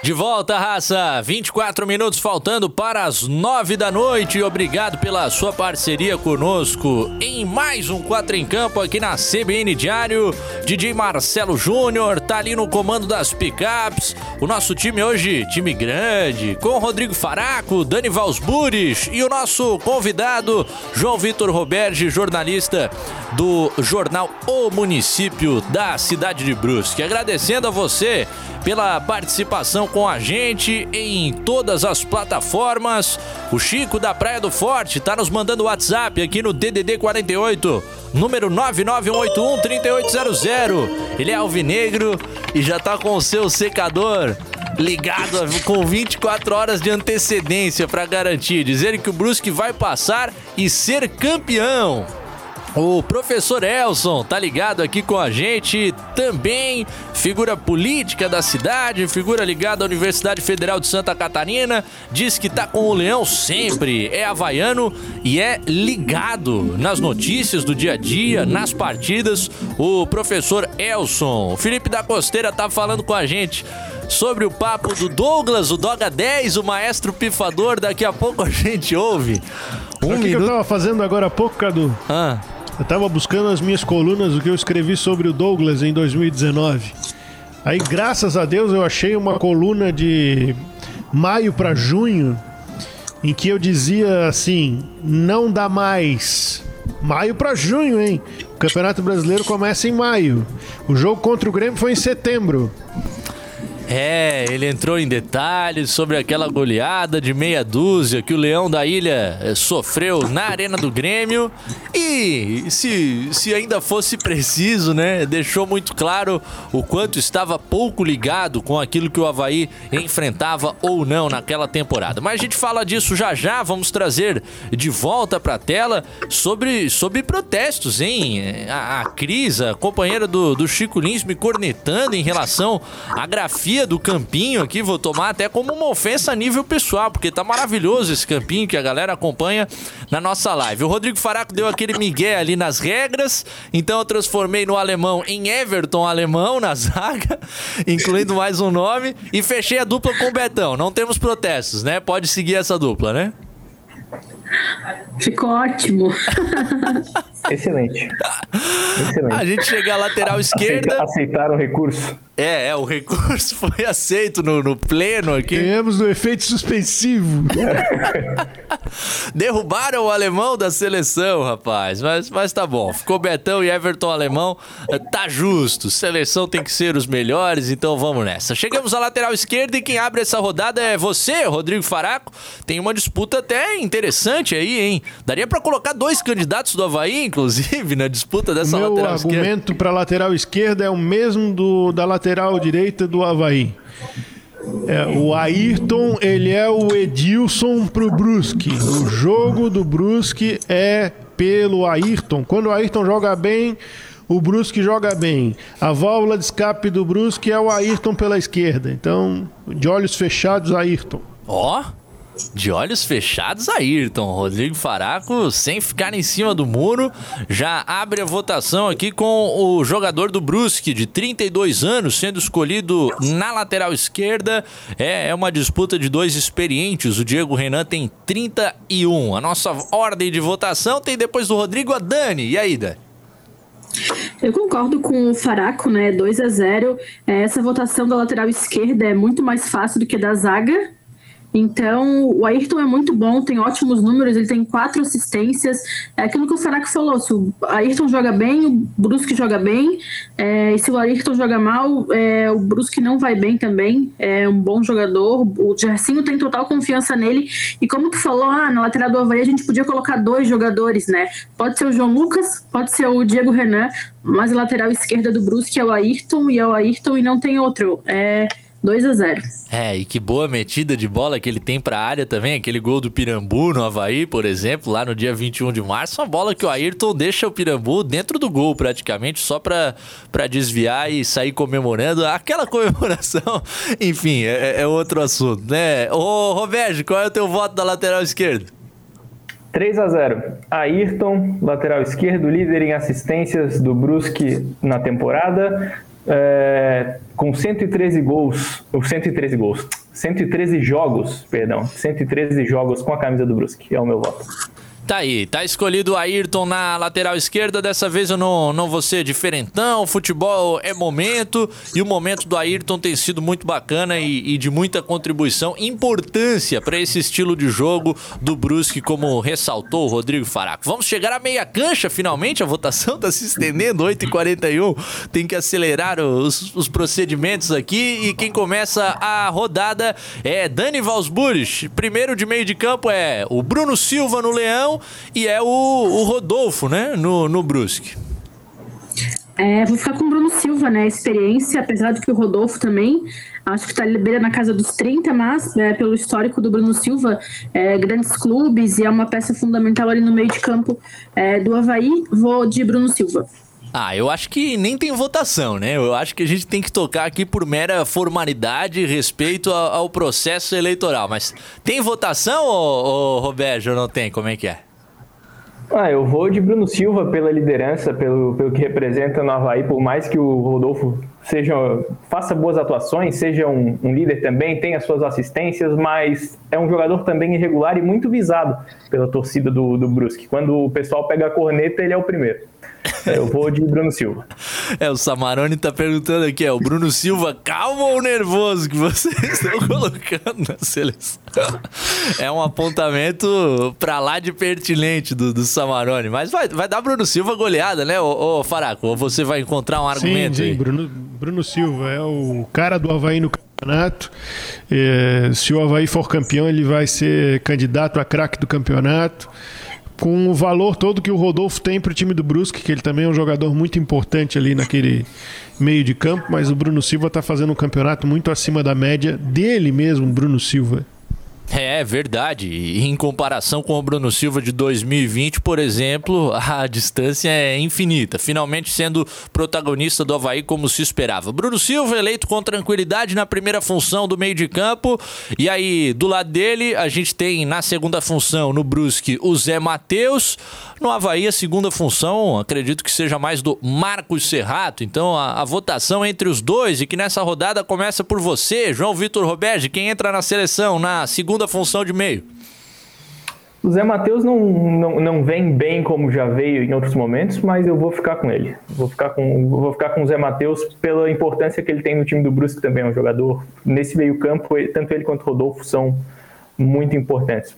[SPEAKER 1] De volta, raça. 24 minutos faltando para as 9 da noite. Obrigado pela sua parceria conosco em mais um 4 em Campo aqui na CBN Diário. DJ Marcelo Júnior tá ali no comando das picapes. O nosso time hoje, time grande, com Rodrigo Faraco, Dani Valsburis e o nosso convidado, João Vitor Roberge, jornalista do jornal O Município da cidade de Brusque. Agradecendo a você pela participação com a gente em todas as plataformas. O Chico da Praia do Forte tá nos mandando WhatsApp aqui no DDD 48, número 991813800. Ele é alvinegro e já tá com o seu secador ligado com 24 horas de antecedência para garantir, dizer que o Brusque vai passar e ser campeão. O professor Elson tá ligado aqui com a gente, também figura política da cidade, figura ligada à Universidade Federal de Santa Catarina, diz que tá com o Leão sempre, é havaiano e é ligado nas notícias do dia a dia, nas partidas. O professor Elson, o Felipe da Costeira tá falando com a gente sobre o papo do Douglas, o Doga 10, o maestro pifador, daqui a pouco a gente ouve.
[SPEAKER 4] Um o que, minuto... que eu tava fazendo agora há pouco, Cadu?
[SPEAKER 1] Ah.
[SPEAKER 4] Eu tava buscando as minhas colunas, o que eu escrevi sobre o Douglas em 2019. Aí, graças a Deus, eu achei uma coluna de maio para junho em que eu dizia assim: não dá mais. Maio para junho, hein? Campeonato Brasileiro começa em maio. O jogo contra o Grêmio foi em setembro.
[SPEAKER 1] É, ele entrou em detalhes sobre aquela goleada de meia dúzia que o Leão da Ilha eh, sofreu na Arena do Grêmio e, se, se ainda fosse preciso, né, deixou muito claro o quanto estava pouco ligado com aquilo que o Havaí enfrentava ou não naquela temporada. Mas a gente fala disso já já, vamos trazer de volta para a tela sobre, sobre protestos, hein? A, a Cris, a companheira do, do Chico Lins, me cornetando em relação à grafia do campinho aqui, vou tomar até como uma ofensa a nível pessoal, porque tá maravilhoso esse campinho que a galera acompanha na nossa live. O Rodrigo Faraco deu aquele migué ali nas regras, então eu transformei no alemão em Everton Alemão na zaga, <laughs> incluindo mais um nome, e fechei a dupla com o Betão. Não temos protestos, né? Pode seguir essa dupla, né?
[SPEAKER 3] Ficou ótimo. <laughs>
[SPEAKER 5] Excelente. Excelente.
[SPEAKER 1] A gente chega à lateral esquerda.
[SPEAKER 5] Aceitaram o recurso.
[SPEAKER 1] É, é, o recurso <laughs> foi aceito no, no pleno aqui.
[SPEAKER 4] Ganhamos no efeito suspensivo. <laughs>
[SPEAKER 1] Derrubaram o alemão da seleção, rapaz. Mas, mas tá bom. Ficou Betão e Everton alemão. Tá justo. Seleção tem que ser os melhores, então vamos nessa. Chegamos à lateral esquerda e quem abre essa rodada é você, Rodrigo Faraco. Tem uma disputa até interessante aí, hein? Daria para colocar dois candidatos do Havaí, inclusive, na disputa dessa
[SPEAKER 4] Meu
[SPEAKER 1] lateral esquerda.
[SPEAKER 4] Meu argumento para lateral esquerda é o mesmo do da lateral lateral direita do Havaí. É, o Ayrton, ele é o Edilson pro Brusque. O jogo do Brusque é pelo Ayrton. Quando o Ayrton joga bem, o Brusque joga bem. A válvula de escape do Brusque é o Ayrton pela esquerda. Então, de olhos fechados, Ayrton.
[SPEAKER 1] Ó, oh, de olhos fechados, Ayrton. Rodrigo Faraco, sem ficar em cima do muro, já abre a votação aqui com o jogador do Brusque, de 32 anos, sendo escolhido na lateral esquerda. É, é uma disputa de dois experientes. O Diego Renan tem 31. A nossa ordem de votação tem depois do Rodrigo a Dani. E aí, Dani?
[SPEAKER 3] Eu concordo com o Faraco, né? 2 a 0 é, Essa votação da lateral esquerda é muito mais fácil do que da zaga. Então, o Ayrton é muito bom, tem ótimos números, ele tem quatro assistências. É aquilo que o Faraco falou: se o Ayrton joga bem, o Brusque joga bem. É, e se o Ayrton joga mal, é, o Brusque não vai bem também. É um bom jogador. O Gersinho tem total confiança nele. E como tu falou, ah, na lateral do Havaí a gente podia colocar dois jogadores, né? Pode ser o João Lucas, pode ser o Diego Renan, mas a lateral esquerda do Brusque é o Ayrton e é o Ayrton e não tem outro. É 2 a 0
[SPEAKER 1] É, e que boa metida de bola que ele tem pra área também. Aquele gol do Pirambu no Havaí, por exemplo, lá no dia 21 de março. Uma bola que o Ayrton deixa o Pirambu dentro do gol, praticamente, só pra, pra desviar e sair comemorando. Aquela <laughs> comemoração, enfim, é, é outro assunto, né? Ô, Roberto, qual é o teu voto da lateral esquerda?
[SPEAKER 5] 3 a 0 Ayrton, lateral esquerdo, líder em assistências do Brusque na temporada é, com 113 gols, ou 113 gols, 113 jogos, perdão, 113 jogos com a camisa do Brusque, é o meu voto.
[SPEAKER 1] Tá aí, tá escolhido o Ayrton na lateral esquerda. Dessa vez eu não, não vou ser diferentão. Futebol é momento e o momento do Ayrton tem sido muito bacana e, e de muita contribuição, importância para esse estilo de jogo do Brusque, como ressaltou o Rodrigo Faraco. Vamos chegar à meia cancha finalmente. A votação tá se estendendo, 8h41. Tem que acelerar os, os procedimentos aqui e quem começa a rodada é Dani Valsburich. Primeiro de meio de campo é o Bruno Silva no Leão e é o, o Rodolfo, né? No, no Brusque.
[SPEAKER 3] É, vou ficar com o Bruno Silva, né? Experiência, apesar de que o Rodolfo também acho que está beira na casa dos 30, mas é, pelo histórico do Bruno Silva, é, grandes clubes e é uma peça fundamental ali no meio de campo é, do Havaí, vou de Bruno Silva.
[SPEAKER 1] Ah, eu acho que nem tem votação, né? Eu acho que a gente tem que tocar aqui por mera formalidade respeito ao, ao, processo eleitoral. Mas tem votação, ô, ô Roberto, ou não tem? Como é que é?
[SPEAKER 5] Ah, eu vou de Bruno Silva pela liderança, pelo, pelo que representa no Havaí, por mais que o Rodolfo seja, faça boas atuações, seja um, um, líder também, tenha suas assistências, mas é um jogador também irregular e muito visado pela torcida do, do Brusque. Quando o pessoal pega a corneta, ele é o primeiro. Eu vou de Bruno Silva.
[SPEAKER 1] É, o Samarone tá perguntando aqui, é o Bruno Silva calmo ou nervoso que vocês <laughs> estão colocando na seleção? É um apontamento pra lá de pertinente do, do Samarone. Mas vai, vai dar Bruno Silva goleada, né, ô, ô Faraco? Ou você vai encontrar um argumento
[SPEAKER 4] sim, sim.
[SPEAKER 1] aí?
[SPEAKER 4] Bruno, Bruno Silva é o cara do Havaí no campeonato. É, se o Havaí for campeão, ele vai ser candidato a craque do campeonato. Com o valor todo que o Rodolfo tem para o time do Brusque, que ele também é um jogador muito importante ali naquele meio de campo, mas o Bruno Silva está fazendo um campeonato muito acima da média dele mesmo, Bruno Silva.
[SPEAKER 1] É verdade. Em comparação com o Bruno Silva de 2020, por exemplo, a distância é infinita. Finalmente sendo protagonista do Havaí como se esperava. Bruno Silva eleito com tranquilidade na primeira função do meio de campo. E aí, do lado dele, a gente tem na segunda função, no Brusque, o Zé Matheus. No Havaí, a segunda função, acredito que seja mais do Marcos Serrato. Então, a, a votação entre os dois e que nessa rodada começa por você, João Vitor Roberge, quem entra na seleção na segunda função de meio.
[SPEAKER 5] O Zé Matheus não, não, não vem bem como já veio em outros momentos, mas eu vou ficar com ele. Vou ficar com, vou ficar com o Zé Matheus pela importância que ele tem no time do Brusque também. É um jogador nesse meio campo, tanto ele quanto o Rodolfo são muito importantes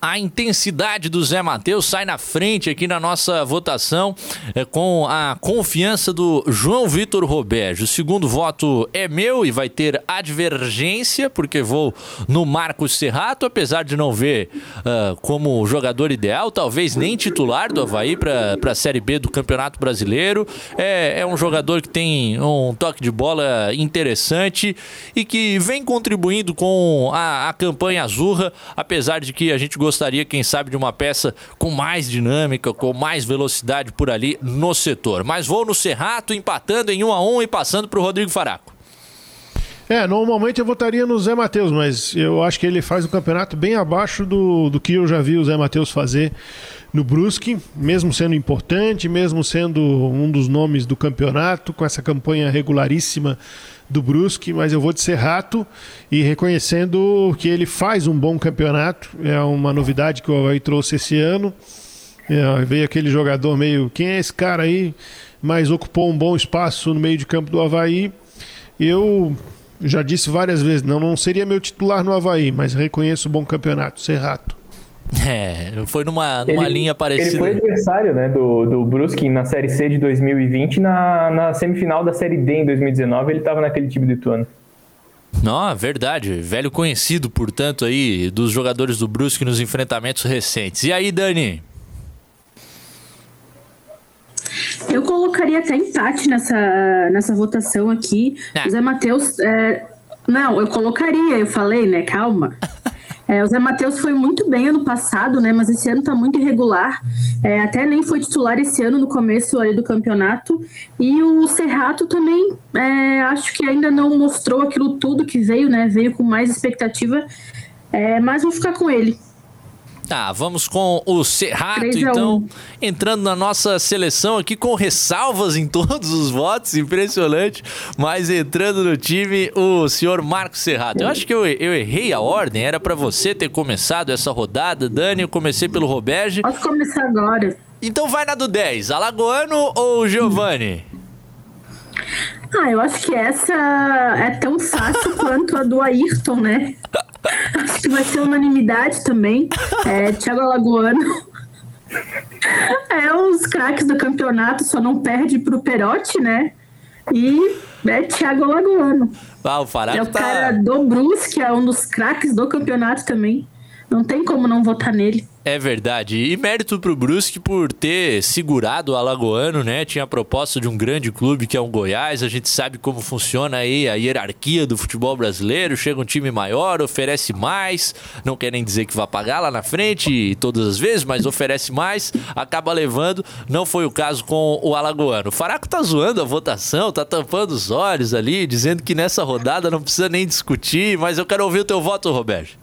[SPEAKER 1] a intensidade do Zé Matheus sai na frente aqui na nossa votação é, com a confiança do João Vitor Roberto. O segundo voto é meu e vai ter advergência, porque vou no Marcos Serrato, apesar de não ver uh, como jogador ideal, talvez nem titular do Havaí para a Série B do Campeonato Brasileiro. É, é um jogador que tem um toque de bola interessante e que vem contribuindo com a, a campanha azurra, apesar de que a gente gostaria, quem sabe, de uma peça com mais dinâmica, com mais velocidade por ali no setor. Mas vou no Serrato, empatando em 1 a 1 e passando para o Rodrigo Faraco.
[SPEAKER 4] É, normalmente eu votaria no Zé Matheus, mas eu acho que ele faz o campeonato bem abaixo do, do que eu já vi o Zé Matheus fazer no Brusque, mesmo sendo importante, mesmo sendo um dos nomes do campeonato, com essa campanha regularíssima do Brusque, mas eu vou de Serrato e reconhecendo que ele faz um bom campeonato, é uma novidade que o Havaí trouxe esse ano. É, veio aquele jogador meio, quem é esse cara aí? Mas ocupou um bom espaço no meio de campo do Havaí. Eu já disse várias vezes, não, não seria meu titular no Havaí, mas reconheço o bom campeonato, Serrato. <laughs>
[SPEAKER 1] É, foi numa, numa ele, linha parecida.
[SPEAKER 5] Ele foi adversário né, do, do Brusque na Série C de 2020 na, na semifinal da Série D em 2019 ele estava naquele time do Ituano.
[SPEAKER 1] Não, verdade. Velho conhecido, portanto, aí dos jogadores do Brusque nos enfrentamentos recentes. E aí, Dani?
[SPEAKER 3] Eu colocaria até empate nessa, nessa votação aqui. Ah. O Zé Matheus. É... Não, eu colocaria, eu falei, né? Calma. <laughs> É, o Zé Matheus foi muito bem ano passado, né? Mas esse ano tá muito irregular. É, até nem foi titular esse ano no começo ali do campeonato. E o Serrato também é, acho que ainda não mostrou aquilo tudo que veio, né? Veio com mais expectativa. É, mas vou ficar com ele.
[SPEAKER 1] Tá, vamos com o Serrato, então, entrando na nossa seleção aqui com ressalvas em <laughs> todos os votos, impressionante, mas entrando no time o senhor Marcos Serrato. Eu acho que eu, eu errei a ordem, era para você ter começado essa rodada, Dani, eu comecei pelo Roberge.
[SPEAKER 3] Posso começar agora.
[SPEAKER 1] Então vai na do 10, Alagoano ou Giovanni?
[SPEAKER 3] Ah, eu acho que essa é tão fácil <laughs> quanto a do Ayrton, né? <laughs> Acho que vai ser unanimidade também. É, Thiago Alagoano. É os craques do campeonato, só não perde pro Perotti, né? E é Thiago Alagoano.
[SPEAKER 1] Ah, o Faraco
[SPEAKER 3] é o tá... cara do Brusque, é um dos craques do campeonato também. Não tem como não votar nele.
[SPEAKER 1] É verdade. E mérito pro Brusque por ter segurado o Alagoano, né? Tinha a proposta de um grande clube que é o Goiás. A gente sabe como funciona aí a hierarquia do futebol brasileiro. Chega um time maior, oferece mais. Não querem dizer que vai pagar lá na frente todas as vezes, mas oferece mais, acaba levando. Não foi o caso com o Alagoano. O Faraco tá zoando a votação, tá tampando os olhos ali, dizendo que nessa rodada não precisa nem discutir, mas eu quero ouvir o teu voto, Roberto.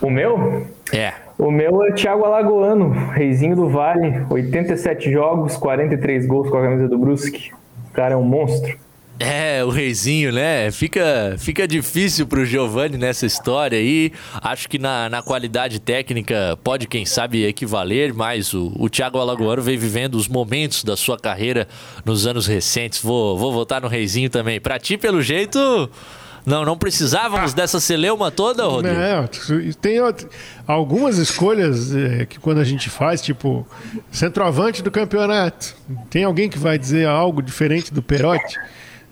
[SPEAKER 5] O meu?
[SPEAKER 1] É.
[SPEAKER 5] O meu é Thiago Alagoano, reizinho do Vale, 87 jogos, 43 gols com a camisa do Brusque. O cara é um monstro.
[SPEAKER 1] É, o reizinho, né? Fica, fica difícil pro Giovani nessa história aí. Acho que na, na qualidade técnica pode, quem sabe, equivaler, mas o, o Thiago Alagoano vem vivendo os momentos da sua carreira nos anos recentes. Vou, vou votar no reizinho também. Pra ti, pelo jeito. Não, não precisávamos ah. dessa celeuma toda, Rodrigo?
[SPEAKER 4] Não, tem algumas escolhas é, que quando a gente faz, tipo, centroavante do campeonato. Tem alguém que vai dizer algo diferente do Perotti?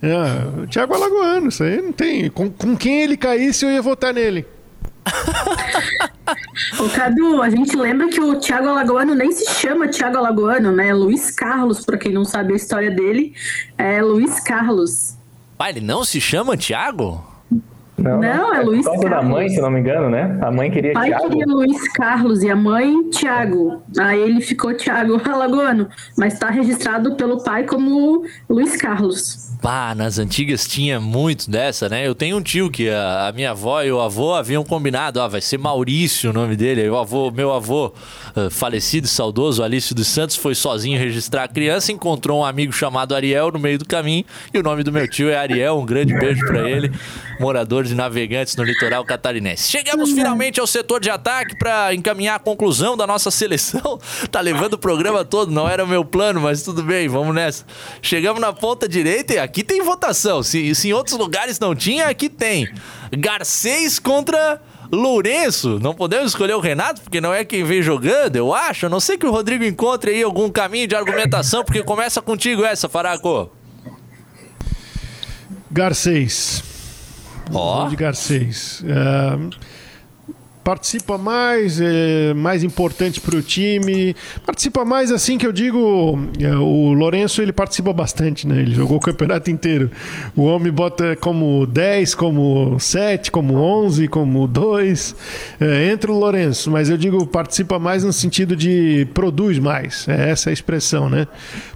[SPEAKER 4] É, Thiago Alagoano, isso aí não tem. Com, com quem ele caísse, eu ia votar nele. <laughs>
[SPEAKER 3] Ô, Cadu, a gente lembra que o Thiago Alagoano nem se chama Thiago Alagoano, né? Luiz Carlos, para quem não sabe a história dele, é Luiz Carlos.
[SPEAKER 1] Ele não se chama Thiago?
[SPEAKER 3] Não, não, é, é Luiz Carlos.
[SPEAKER 5] da mãe, se não me engano, né? A mãe queria
[SPEAKER 3] pai
[SPEAKER 5] Thiago.
[SPEAKER 3] queria Luiz Carlos e a mãe Thiago. Aí ele ficou Thiago <laughs> Alagoano, mas está registrado pelo pai como Luiz Carlos.
[SPEAKER 1] Pá, nas antigas tinha muito dessa, né? Eu tenho um tio que a, a minha avó e o avô haviam combinado, ó, vai ser Maurício o nome dele. Aí o avô, meu avô, uh, falecido, saudoso, Alício dos Santos, foi sozinho registrar a criança, encontrou um amigo chamado Ariel no meio do caminho, e o nome do meu tio é Ariel, um grande beijo para ele, morador de Navegantes no litoral catarinense. Chegamos finalmente ao setor de ataque para encaminhar a conclusão da nossa seleção. <laughs> Tá levando o programa todo, não era o meu plano, mas tudo bem, vamos nessa. Chegamos na ponta direita e aqui aqui tem votação. Se, se em outros lugares não tinha, aqui tem. Garcês contra Lourenço. Não podemos escolher o Renato, porque não é quem vem jogando, eu acho. A não sei que o Rodrigo encontre aí algum caminho de argumentação, porque começa contigo essa, Faraco.
[SPEAKER 4] Garcês. Ó. Oh. Garcês. Uh, participa mais, é mais importante para o time, participa mais assim que eu digo, é, o Lourenço ele participa bastante, né? Ele jogou o campeonato inteiro. O homem bota como 10, como 7, como 11, como 2, é, entra o Lourenço, mas eu digo participa mais no sentido de produz mais, é essa a expressão, né?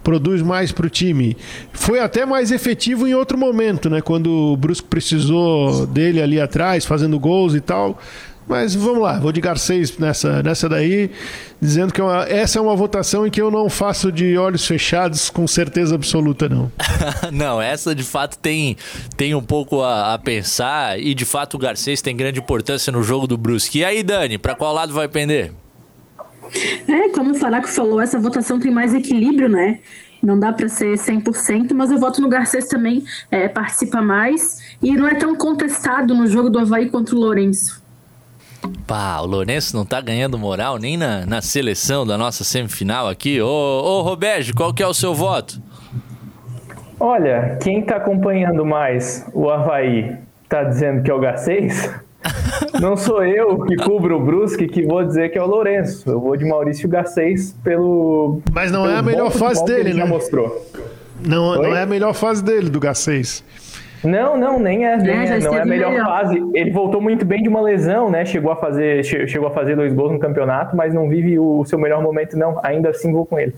[SPEAKER 4] Produz mais para o time. Foi até mais efetivo em outro momento, né? Quando o Brusco precisou dele ali atrás, fazendo gols e tal. Mas vamos lá, vou de Garcês nessa, nessa daí, dizendo que é uma, essa é uma votação em que eu não faço de olhos fechados com certeza absoluta, não. <laughs>
[SPEAKER 1] não, essa de fato tem, tem um pouco a, a, pensar e de fato o Garcês tem grande importância no jogo do Brusque. E aí, Dani, para qual lado vai pender?
[SPEAKER 3] É, como o Faraco falou, essa votação tem mais equilíbrio, né? Não dá para ser 100%, mas eu voto no Garcês também, é, participa mais e não é tão contestado no jogo do Havaí contra o Lourenço.
[SPEAKER 1] Pá, o Lourenço não tá ganhando moral nem na, na seleção da nossa semifinal aqui. Ô, ô Roberto, qual que é o seu voto?
[SPEAKER 5] Olha, quem tá acompanhando mais o Havaí tá dizendo que é o G6? <laughs> Não sou eu que cubro o Brusque que vou dizer que é o Lourenço. Eu vou de Maurício G6 pelo.
[SPEAKER 4] Mas não é a melhor fase dele, né?
[SPEAKER 5] Já mostrou.
[SPEAKER 4] Não, não é a melhor fase dele, do G6.
[SPEAKER 5] Não, não, nem é, nem é, é não é a melhor, melhor, fase. Ele voltou muito bem de uma lesão, né? Chegou a fazer, chegou a fazer dois gols no campeonato, mas não vive o seu melhor momento, não. Ainda assim vou com ele.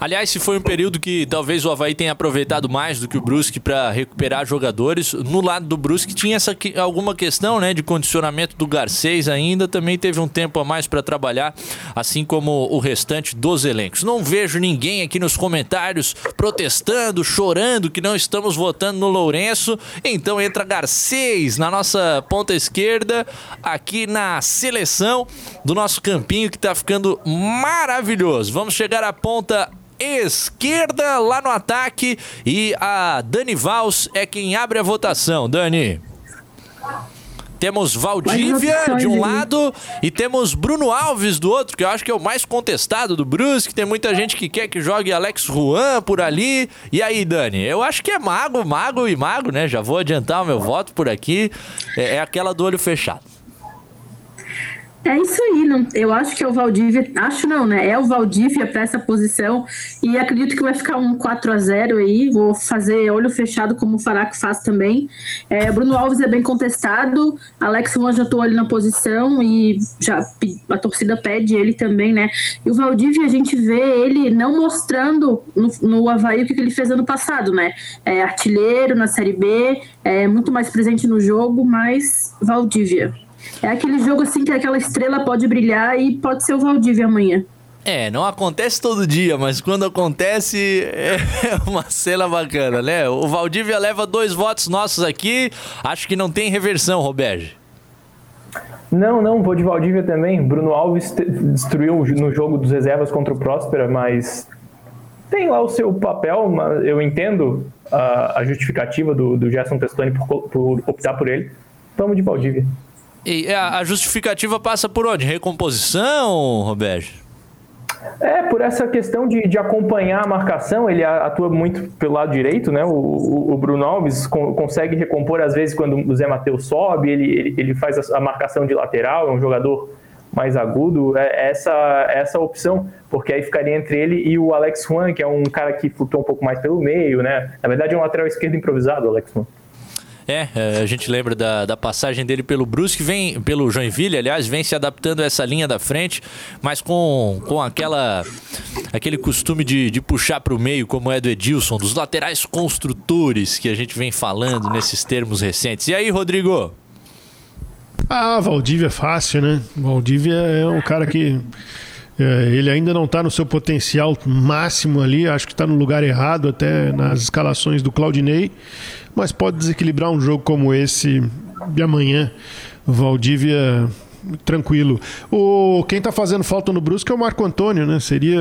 [SPEAKER 1] Aliás, se foi um período que talvez o Havaí tenha aproveitado mais do que o Brusque para recuperar jogadores, no lado do Brusque tinha essa alguma questão, né, de condicionamento do Garcês ainda, também teve um tempo a mais para trabalhar, assim como o restante dos elencos. Não vejo ninguém aqui nos comentários protestando, chorando que não estamos votando no Lourenço, então entra Garcês na nossa ponta esquerda, aqui na seleção do nosso campinho que está ficando maravilhoso. Vamos chegar à ponta esquerda lá no ataque e a Dani Vals é quem abre a votação. Dani. Temos Valdívia de um lado e temos Bruno Alves do outro, que eu acho que é o mais contestado do Brusque. Tem muita gente que quer que jogue Alex Juan por ali. E aí, Dani? Eu acho que é mago, mago e mago, né? Já vou adiantar o meu voto por aqui. É, é aquela do olho fechado.
[SPEAKER 3] É isso aí, não, eu acho que é o Valdívia, acho não, né? É o Valdívia para essa posição e acredito que vai ficar um 4 a 0 aí. Vou fazer olho fechado como o Faraco faz também. É, Bruno Alves é bem contestado, Alex Juan já estou ali na posição e já a torcida pede ele também, né? E o Valdívia a gente vê ele não mostrando no, no Havaí o que, que ele fez ano passado, né? É artilheiro na Série B, é muito mais presente no jogo, mas Valdívia. É aquele jogo assim que aquela estrela pode brilhar e pode ser o Valdívia amanhã.
[SPEAKER 1] É, não acontece todo dia, mas quando acontece <laughs> é uma cena bacana, né? O Valdívia leva dois votos nossos aqui, acho que não tem reversão, Roberto.
[SPEAKER 5] Não, não, vou de Valdívia também. Bruno Alves destruiu no jogo dos reservas contra o Próspera, mas tem lá o seu papel, eu entendo a, a justificativa do, do Gerson Testoni por, por, optar por ele. Vamos de Valdívia.
[SPEAKER 1] E a, justificativa passa por onde? Recomposição, Roberto?
[SPEAKER 5] É, por essa questão de, de acompanhar a marcação, ele atua muito pelo lado direito, né? O, o, o Bruno Alves con, consegue recompor, às vezes, quando o Zé Matheus sobe, ele, ele, ele faz a, a, marcação de lateral, é um jogador mais agudo. É essa, essa opção, porque aí ficaria entre ele e o Alex Juan, que é um cara que flutua um pouco mais pelo meio, né? Na verdade, é um lateral esquerdo improvisado, Alex Juan.
[SPEAKER 1] É, é, a gente lembra da, da passagem dele pelo Brusque, vem pelo Joinville, aliás, vem se adaptando a essa linha da frente, mas com, com aquela aquele costume de, de puxar para o meio, como é do Edilson, dos laterais construtores que a gente vem falando nesses termos recentes. E aí, Rodrigo?
[SPEAKER 4] Ah, Valdívia é fácil, né? Valdívia é um cara que é, ele ainda não está no seu potencial máximo ali, acho que está no lugar errado até nas escalações do Claudinei mas pode desequilibrar um jogo como esse de amanhã. Valdívia tranquilo. O quem está fazendo falta no Brusque é o Marco Antônio, né? Seria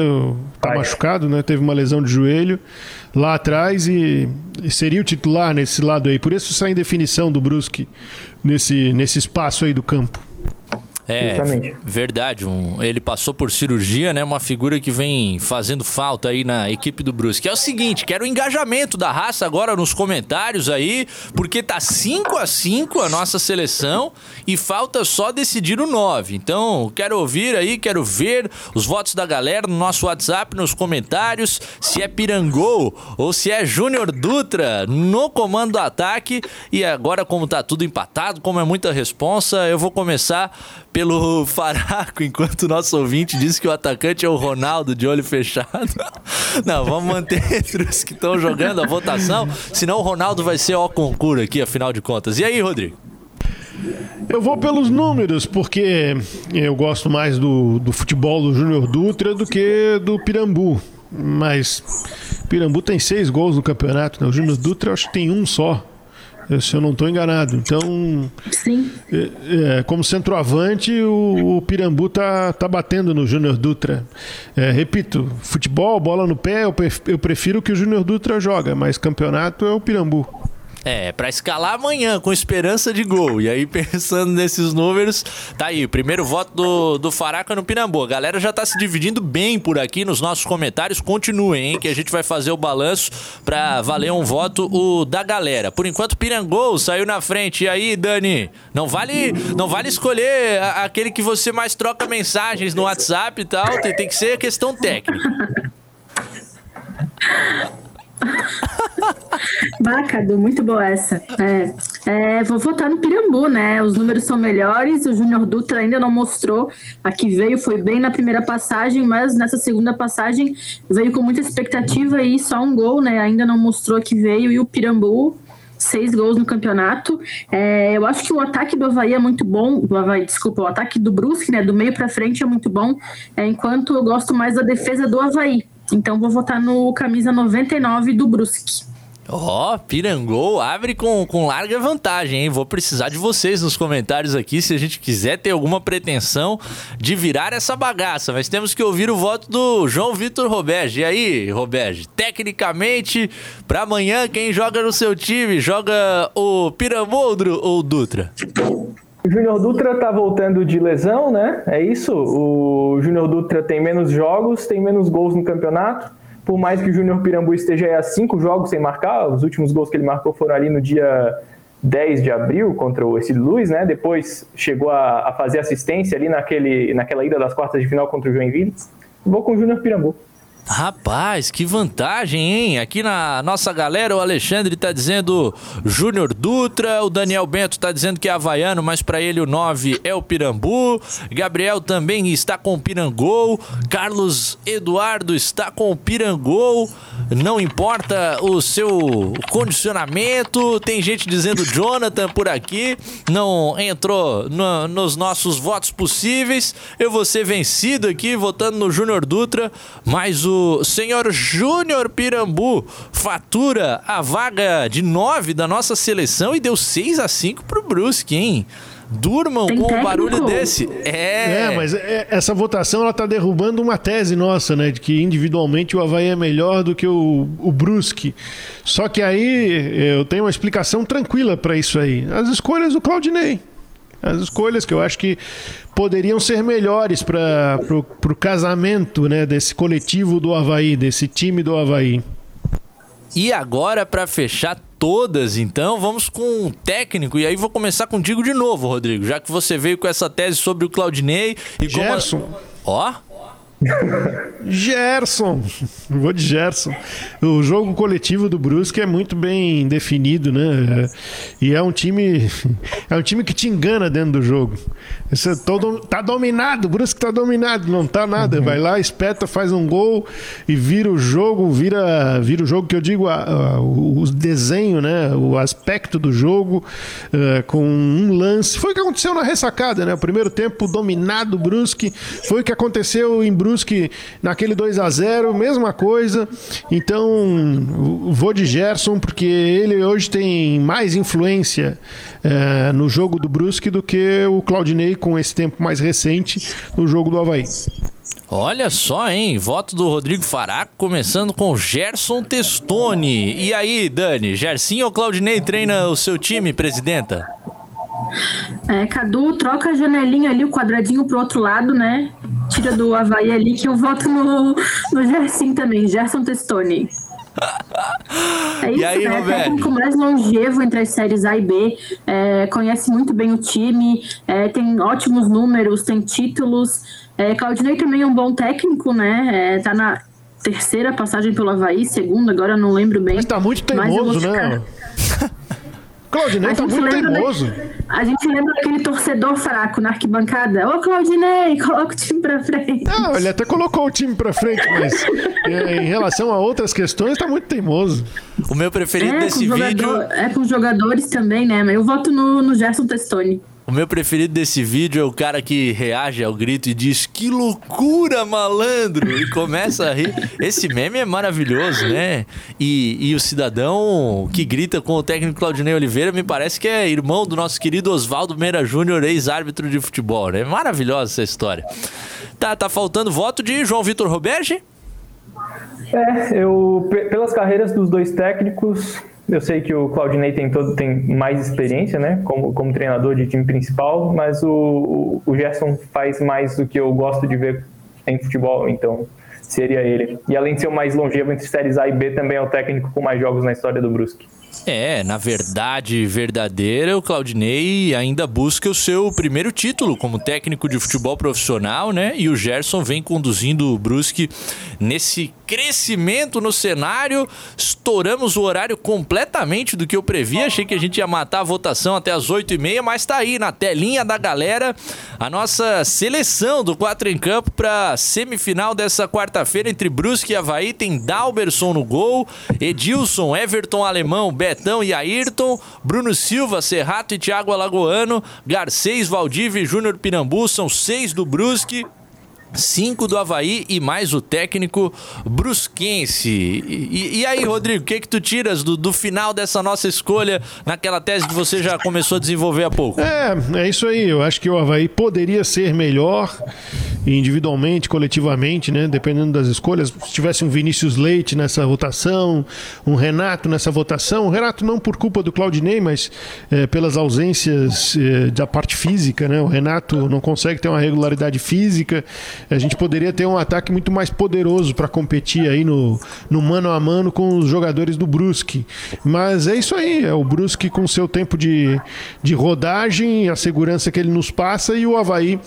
[SPEAKER 4] tá machucado, né? Teve uma lesão de joelho lá atrás e, e seria o titular nesse lado aí. Por isso sai em definição do Brusque nesse nesse espaço aí do campo.
[SPEAKER 1] É, Justamente. verdade. Um, ele passou por cirurgia, né? Uma figura que vem fazendo falta aí na equipe do Brusque. É o seguinte, quero o engajamento da raça agora nos comentários aí, porque tá 5 a 5 a nossa seleção e falta só decidir o 9. Então, quero ouvir aí, quero ver os votos da galera no nosso WhatsApp, nos comentários, se é Pirangol ou se é Júnior Dutra no comando do ataque. E agora, como tá tudo empatado, como é muita responsa, eu vou começar pelo Faraco, enquanto o nosso ouvinte disse que o atacante é o Ronaldo de olho fechado. <laughs> Não, vamos manter entre os que estão jogando a votação, senão o Ronaldo vai ser o concurso aqui, afinal de contas. E aí, Rodrigo?
[SPEAKER 4] Eu vou pelos números, porque eu gosto mais do, do futebol do Júnior Dutra do que do Pirambu. Mas Pirambu tem seis gols no campeonato, né? O Júnior Dutra acho que tem um só se eu não estou enganado. Então,
[SPEAKER 3] Sim.
[SPEAKER 4] É, é, como centroavante, o, o Pirambu tá, tá batendo no Júnior Dutra. É, repito, futebol, bola no pé, eu prefiro que o Júnior Dutra joga, mas campeonato é o Pirambu.
[SPEAKER 1] É, para escalar amanhã com esperança de gol. E aí, <laughs> pensando nesses números, tá aí, primeiro voto do, do Faraca no Pinambu. A galera já tá se dividindo bem por aqui nos nossos comentários. Continuem, hein, que a gente vai fazer o balanço para valer um voto o da galera. Por enquanto, Pirangol saiu na frente. E aí, Dani, não vale, não vale escolher aquele que você mais troca mensagens no WhatsApp e tal. Tem, tem que ser questão técnica. <laughs> <laughs>
[SPEAKER 3] Bacado, muito boa essa. É, é, vou votar no Pirambu, né? Os números são melhores. O Júnior Dutra ainda não mostrou. A que veio foi bem na primeira passagem, mas nessa segunda passagem veio com muita expectativa e só um gol, né? Ainda não mostrou que veio. E o Pirambu seis gols no campeonato. É, eu acho que o ataque do Havaí é muito bom. Do Havaí, desculpa, o ataque do Brusque, né? Do meio para frente é muito bom. É, enquanto eu gosto mais da defesa do Havaí. Então vou votar no camisa 99 do Brusque.
[SPEAKER 1] Ó, oh, Pirangol abre com, com larga vantagem, hein? Vou precisar de vocês nos comentários aqui se a gente quiser ter alguma pretensão de virar essa bagaça. Mas temos que ouvir o voto do João Vitor Roberge. E aí, Roberge, tecnicamente, para amanhã, quem joga no seu time? Joga o Piramoldro ou o Dutra?
[SPEAKER 5] O Júnior Dutra tá voltando de lesão, né? É isso. O Júnior Dutra tem menos jogos, tem menos gols no campeonato. Por mais que o Júnior Pirambu esteja a cinco jogos sem marcar, os últimos gols que ele marcou foram ali no dia 10 de abril contra o Ercílio Luz, né? Depois chegou a, a, fazer assistência ali naquele, naquela ida das quartas de final contra o Joinville. Vou com o Júnior Pirambu.
[SPEAKER 1] Rapaz, que vantagem, hein? Aqui na nossa galera, o Alexandre tá dizendo Júnior Dutra, o Daniel Bento tá dizendo que é havaiano, mas para ele o 9 é o Pirambu. Gabriel também está com o Pirangol. Carlos Eduardo está com o Pirangol. Não importa o seu condicionamento. Tem gente dizendo Jonathan por aqui. Não entrou no, nos nossos votos possíveis. Eu vou ser vencido aqui votando no Júnior Dutra, mas o o senhor Júnior Pirambu fatura a vaga de 9 da nossa seleção e deu 6 a 5 pro Brusque, hein? Durmam Tem com técnico. um barulho desse. É,
[SPEAKER 4] é mas é, essa votação ela tá derrubando uma tese nossa, né? De que individualmente o Havaí é melhor do que o, o Brusque. Só que aí eu tenho uma explicação tranquila para isso aí. As escolhas do Claudinei as escolhas que eu acho que poderiam ser melhores para o casamento né, desse coletivo do Havaí, desse time do Havaí.
[SPEAKER 1] E agora, para fechar todas, então, vamos com um técnico. E aí vou começar contigo de novo, Rodrigo, já que você veio com essa tese sobre o Claudinei.
[SPEAKER 4] E Gerson.
[SPEAKER 1] Como... Ó.
[SPEAKER 4] Gerson, vou de Gerson. O jogo coletivo do Brusque é muito bem definido, né? E é um time, é um time que te engana dentro do jogo. Você tá dominado, o Brusque tá dominado, não tá nada. Vai lá, espeta, faz um gol e vira o jogo, vira, vira o jogo que eu digo, a, a, o desenho, né? O aspecto do jogo uh, com um lance. Foi o que aconteceu na ressacada, né? O primeiro tempo dominado, Brusque. Foi o que aconteceu em Brusque Brusque naquele 2 a 0 mesma coisa. Então, vou de Gerson, porque ele hoje tem mais influência é, no jogo do Brusque do que o Claudinei com esse tempo mais recente no jogo do Havaí.
[SPEAKER 1] Olha só, hein? Voto do Rodrigo Faraco, começando com Gerson Testoni. E aí, Dani, Gersinho ou Claudinei treina o seu time, presidenta?
[SPEAKER 3] É, Cadu, troca a janelinha ali, o quadradinho pro outro lado, né? Tira do Havaí ali, que eu voto no, no Gerson também, Gerson Testoni. É isso, aí, né? Roberto? técnico mais longevo entre as séries A e B, é, conhece muito bem o time, é, tem ótimos números, tem títulos. É, Claudinei também é um bom técnico, né? É, tá na terceira passagem pelo Havaí, segunda, agora eu não lembro bem.
[SPEAKER 4] Mas tá muito teimoso, né? <laughs> Claudinei tá muito teimoso.
[SPEAKER 3] a gente lembra daquele torcedor fraco na arquibancada. Ô, Claudinei, <laughs> coloca o time pra frente.
[SPEAKER 4] Não, ele até colocou o time pra frente, mas é, em relação a outras questões, tá muito teimoso.
[SPEAKER 1] O meu preferido é, desse vídeo.
[SPEAKER 3] É com os jogadores também, né? Mas eu voto no, no Gerson Testoni.
[SPEAKER 1] O meu preferido desse vídeo é o cara que reage ao grito e diz: Que loucura, malandro! E começa a rir. Esse meme é maravilhoso, né? E, e o cidadão que grita com o técnico Claudinei Oliveira me parece que é irmão do nosso querido Oswaldo Meira Júnior, ex-árbitro de futebol, né? Maravilhosa essa história. Tá, tá faltando voto de João Vitor Roberge?
[SPEAKER 5] É, eu, pelas carreiras dos dois técnicos, eu sei que o Claudinei tem, todo, tem mais experiência, né, como, como treinador de time principal, mas o, o Gerson faz mais do que eu gosto de ver em futebol, então seria ele. E além de ser o mais longevo entre séries A e B, também é o técnico com mais jogos na história do Brusque.
[SPEAKER 1] É, na verdade verdadeira, o Claudinei ainda busca o seu primeiro título como técnico de futebol profissional, né? E o Gerson vem conduzindo o Brusque nesse crescimento no cenário. Estouramos o horário completamente do que eu previ. Achei que a gente ia matar a votação até as 8h30, mas tá aí na telinha da galera a nossa seleção do 4 em Campo para semifinal dessa quarta-feira entre Brusque e Havaí. Tem Dalberson no gol, Edilson, Everton Alemão, Betão e Ayrton, Bruno Silva, Serrato e Thiago Alagoano, Garcês, Valdívia e Júnior Pirambu, são seis do Brusque. Cinco do Havaí e mais o técnico brusquense. E, e aí, Rodrigo, o que que tu tiras do, do, final dessa nossa escolha naquela tese que você já começou a desenvolver há pouco?
[SPEAKER 4] É, é isso aí. Eu acho que o Havaí poderia ser melhor individualmente, coletivamente, né? Dependendo das escolhas. Se tivesse um Vinícius Leite nessa votação, um Renato nessa votação, o Renato não por culpa do Claudinei, mas é, pelas ausências é, da parte física, né? O Renato não consegue ter uma regularidade física. A gente poderia ter um ataque muito mais poderoso para competir aí no, no mano a mano com os jogadores do Brusque. Mas é isso aí, é o Brusque com seu tempo de, de rodagem, a segurança que ele nos passa e o Havaí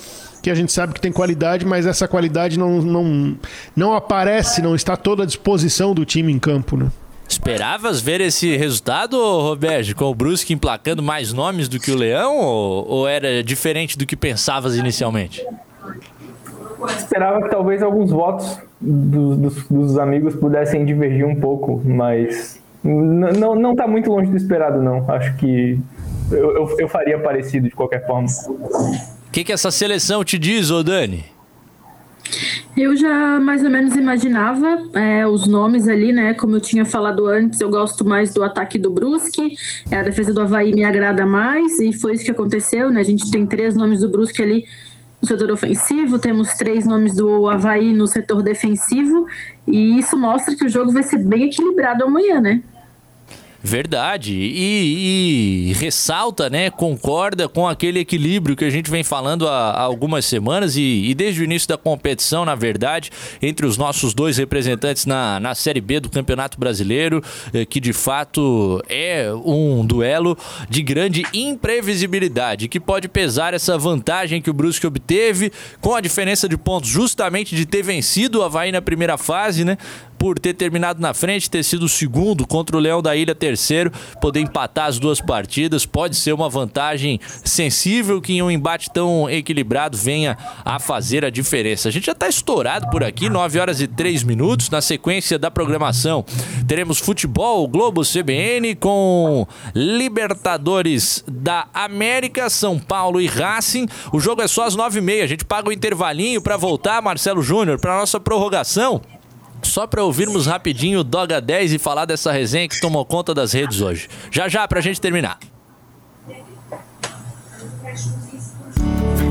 [SPEAKER 4] que a gente sabe que tem qualidade, mas essa qualidade não, não, não aparece, não está toda à disposição do time em campo, né?
[SPEAKER 1] Esperavas ver esse resultado, Roberto, com o Brusque emplacando mais nomes do que o Leão, ou, ou era diferente do que pensavas inicialmente?
[SPEAKER 5] Esperava que talvez alguns votos do, dos, dos, amigos pudessem divergir um pouco, mas não, não tá muito longe do esperado, não. Acho que eu, eu, eu faria parecido de qualquer forma.
[SPEAKER 1] O que, que essa seleção te diz, ô Dani?
[SPEAKER 3] Eu já mais ou menos imaginava é, os nomes ali, né? Como eu tinha falado antes, eu gosto mais do ataque do Brusque, é, a defesa do Havaí me agrada mais, e foi isso que aconteceu, né? A gente tem três nomes do Brusque ali no setor ofensivo, temos três nomes do Havaí no setor defensivo, e isso mostra que o jogo vai ser bem equilibrado amanhã, né?
[SPEAKER 1] Verdade. E, e, ressalta, né? Concorda com aquele equilíbrio que a gente vem falando há, há algumas semanas e, e, desde o início da competição, na verdade, entre os nossos dois representantes na, na Série B do Campeonato Brasileiro, eh, que de fato é um duelo de grande imprevisibilidade, que pode pesar essa vantagem que o Brusque obteve com a diferença de pontos justamente de ter vencido o Havaí na primeira fase, né? Por ter terminado na frente, ter sido o segundo contra o Leão da Ilha terceiro, poder empatar as duas partidas, pode ser uma vantagem sensível que em um embate tão equilibrado venha a fazer a diferença. A gente já está estourado por aqui, 9 horas e 3 minutos, na sequência da programação. Teremos futebol, Globo CBN com Libertadores da América, São Paulo e Racing. O jogo é só às 9h30, a gente paga o intervalinho para voltar, Marcelo Júnior, para nossa prorrogação só para ouvirmos rapidinho o Doga 10 e falar dessa resenha que tomou conta das redes hoje. Já já, para a gente terminar.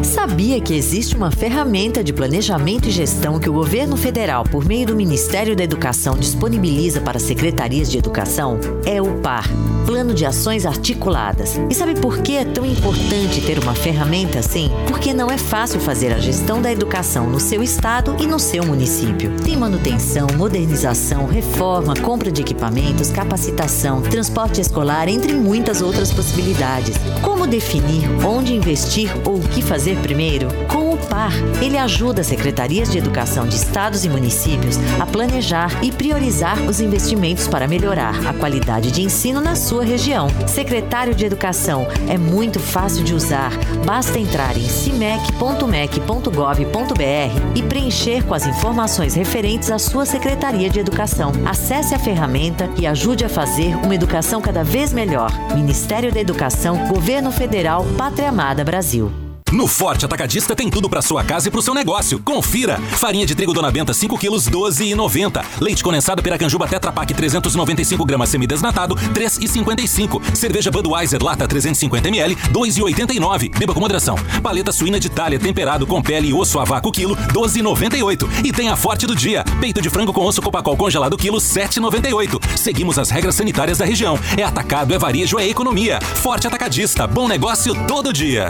[SPEAKER 9] Sabia que existe uma ferramenta de planejamento e gestão que o governo federal, por meio do Ministério da Educação, disponibiliza para secretarias de educação? É o PAR Plano de Ações Articuladas. E sabe por que é tão importante ter uma ferramenta assim? Porque não é fácil fazer a gestão da educação no seu estado e no seu município. Tem manutenção, modernização, reforma, compra de equipamentos, capacitação, transporte escolar, entre muitas outras possibilidades. Como definir onde investir ou o que fazer primeiro? Com o PAR, ele ajuda as secretarias de educação de estados e municípios a planejar e priorizar os investimentos para melhorar a qualidade de ensino na sua região. Secretário de Educação é muito fácil de usar. Basta entrar em cimec.mec.gov.br e preencher com as informações referentes à sua Secretaria de Educação. Acesse a ferramenta e ajude a fazer uma educação cada vez melhor. Ministério da Educação, Governo Federal, Pátria Amada Brasil.
[SPEAKER 10] No Forte Atacadista tem tudo para sua casa e para o seu negócio. Confira! Farinha de trigo Dona Benta 5 quilos 12,90. Leite condensado Piracanjuba Tetra Pak 395 gramas semidesnatado 3,55. Cerveja Budweiser lata 350 ml 2,89. Beba com moderação. Paleta suína de talha temperado com pele e osso a vácuo quilo 12,98. E tem a Forte do dia. Peito de frango com osso Copacol congelado quilo 7,98. Seguimos as regras sanitárias da região. É atacado, é varejo, é economia. Forte Atacadista. Bom negócio todo dia.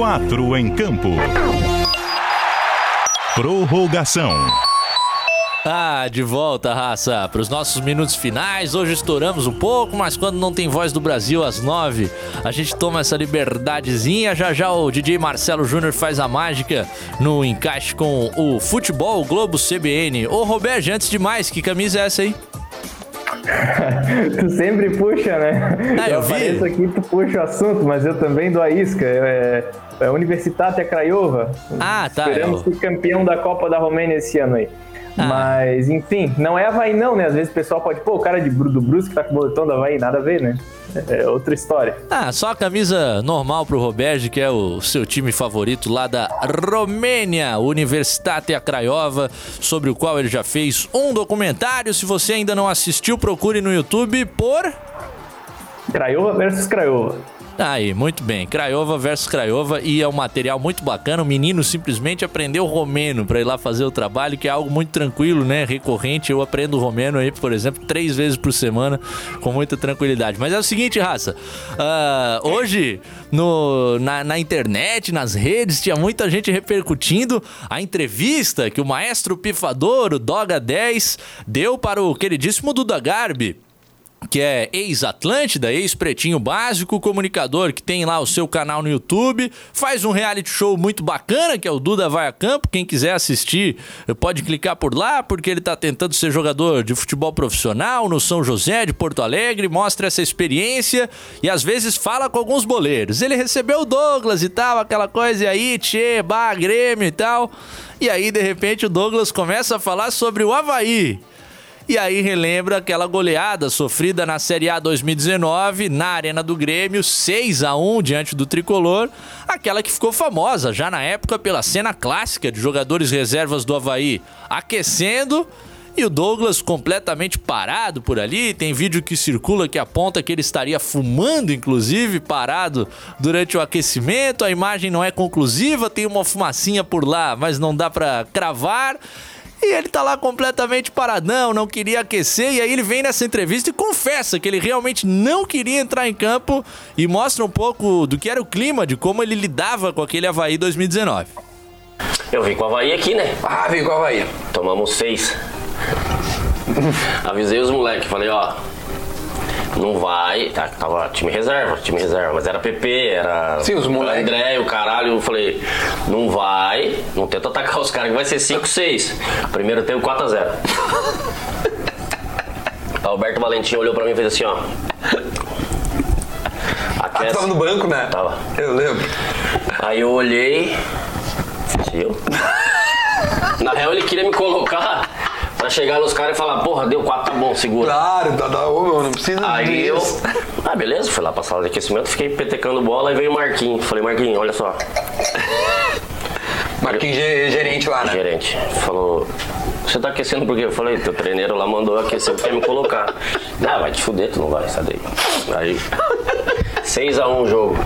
[SPEAKER 2] Quatro em campo. Prorrogação.
[SPEAKER 1] Ah, de volta, raça, para os nossos minutos finais. Hoje estouramos um pouco, mas quando não tem voz do Brasil às nove, a gente toma essa liberdadezinha. Já já o DJ Marcelo Júnior faz a mágica no encaixe com o Futebol Globo CBN. Ô, Roberto, antes de mais, que camisa é essa aí?
[SPEAKER 5] Tu sempre puxa, né?
[SPEAKER 1] Ah, eu, eu
[SPEAKER 5] apareço aqui, tu puxa o assunto, mas eu também dou a isca. É, é Universitatea Craiova.
[SPEAKER 1] Ah, tá.
[SPEAKER 5] Esperamos ser campeão da Copa da Romênia esse ano aí. Ah. Mas, enfim, não é Havaí não, né? Às vezes o pessoal pode, pô, o cara de, do Brusque tá com o boletão da Havaí, nada a ver, né? É outra história.
[SPEAKER 1] Ah, só a camisa normal pro Roberto, que é o seu time favorito lá da Romênia, Universitatea Craiova, sobre o qual ele já fez um documentário. Se você ainda não assistiu, procure no YouTube por...
[SPEAKER 5] Craiova versus Craiova.
[SPEAKER 1] Aí, muito bem. Craiova versus Craiova e é um material muito bacana. O menino simplesmente aprendeu romeno para ir lá fazer o trabalho, que é algo muito tranquilo, né? Recorrente. Eu aprendo romeno aí, por exemplo, três vezes por semana com muita tranquilidade. Mas é o seguinte, raça. Uh, hoje, no, na, na internet, nas redes, tinha muita gente repercutindo a entrevista que o maestro pifador, o Doga 10, deu para o queridíssimo Duda Garbi que é ex-Atlântida, ex-Pretinho Básico, comunicador que tem lá o seu canal no YouTube, faz um reality show muito bacana, que é o Duda Vai a Campo. Quem quiser assistir, pode clicar por lá, porque ele está tentando ser jogador de futebol profissional no São José de Porto Alegre, mostra essa experiência e às vezes fala com alguns boleiros. Ele recebeu o Douglas e tal, aquela coisa, e aí, tchê, bah, Grêmio e tal. E aí, de repente, o Douglas começa a falar sobre o Havaí. E aí relembra aquela goleada sofrida na Série A 2019 na Arena do Grêmio, 6 a 1 diante do Tricolor, aquela que ficou famosa já na época pela cena clássica de jogadores reservas do Havaí aquecendo e o Douglas completamente parado por ali. Tem vídeo que circula que aponta que ele estaria fumando, inclusive, parado durante o aquecimento. A imagem não é conclusiva, tem uma fumacinha por lá, mas não dá para cravar. E ele tá lá completamente paradão, não queria aquecer. E aí ele vem nessa entrevista e confessa que ele realmente não queria entrar em campo e mostra um pouco do que era o clima, de como ele lidava com aquele Havaí 2019.
[SPEAKER 11] Eu vim com o Havaí aqui, né?
[SPEAKER 12] Ah, vim com o Havaí.
[SPEAKER 11] Tomamos seis. Avisei os moleques, falei, ó, não vai. Tá, tava time reserva, time reserva, mas era PP, era.
[SPEAKER 12] Sim, os moleques.
[SPEAKER 11] André, o caralho. Eu falei, não vai, não tenta atacar os caras que vai ser 5-6. Primeiro tempo 4x0. <laughs> Alberto Valentim olhou pra mim e fez assim, ó.
[SPEAKER 12] Aquece. Ah, tava no banco, né?
[SPEAKER 11] Tava.
[SPEAKER 12] Eu lembro.
[SPEAKER 11] Aí eu olhei. Eu? Na real ele queria me colocar Pra chegar nos caras e falar, porra, deu 4, tá bom, segura.
[SPEAKER 12] Claro, tá, tá, ô, não precisa
[SPEAKER 11] Aí eu, ah, beleza, fui lá pra sala de aquecimento, fiquei petecando bola e veio o Marquinhos. Falei, Marquinhos, olha só.
[SPEAKER 12] Marquinhos gerente lá, né?
[SPEAKER 11] Gerente. Falou, você tá aquecendo por quê? Eu falei, teu treineiro lá mandou aquecer porque me colocar. Ah, vai te fuder, tu não vai, sai daí. Aí, 6x1 o jogo.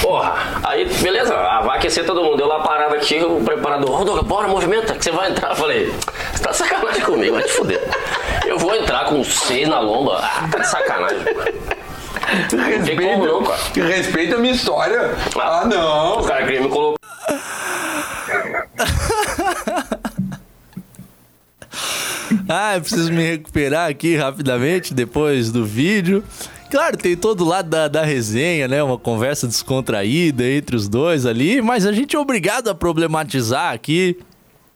[SPEAKER 11] Porra, aí beleza, vai aquecer todo mundo. Eu lá parado aqui, o preparador, ô Douglas, bora, movimenta, que você vai entrar. Eu falei, você tá de sacanagem comigo, vai te fuder. Eu vou entrar com seis na lomba, ah, tá de sacanagem.
[SPEAKER 12] Respeita, como não, cara. Respeita a minha história. Ah, ah não.
[SPEAKER 11] O cara queria me colocar. <laughs>
[SPEAKER 1] ah, eu preciso me recuperar aqui rapidamente depois do vídeo. Claro, tem todo lado da, da resenha, né? Uma conversa descontraída entre os dois ali, mas a gente é obrigado a problematizar aqui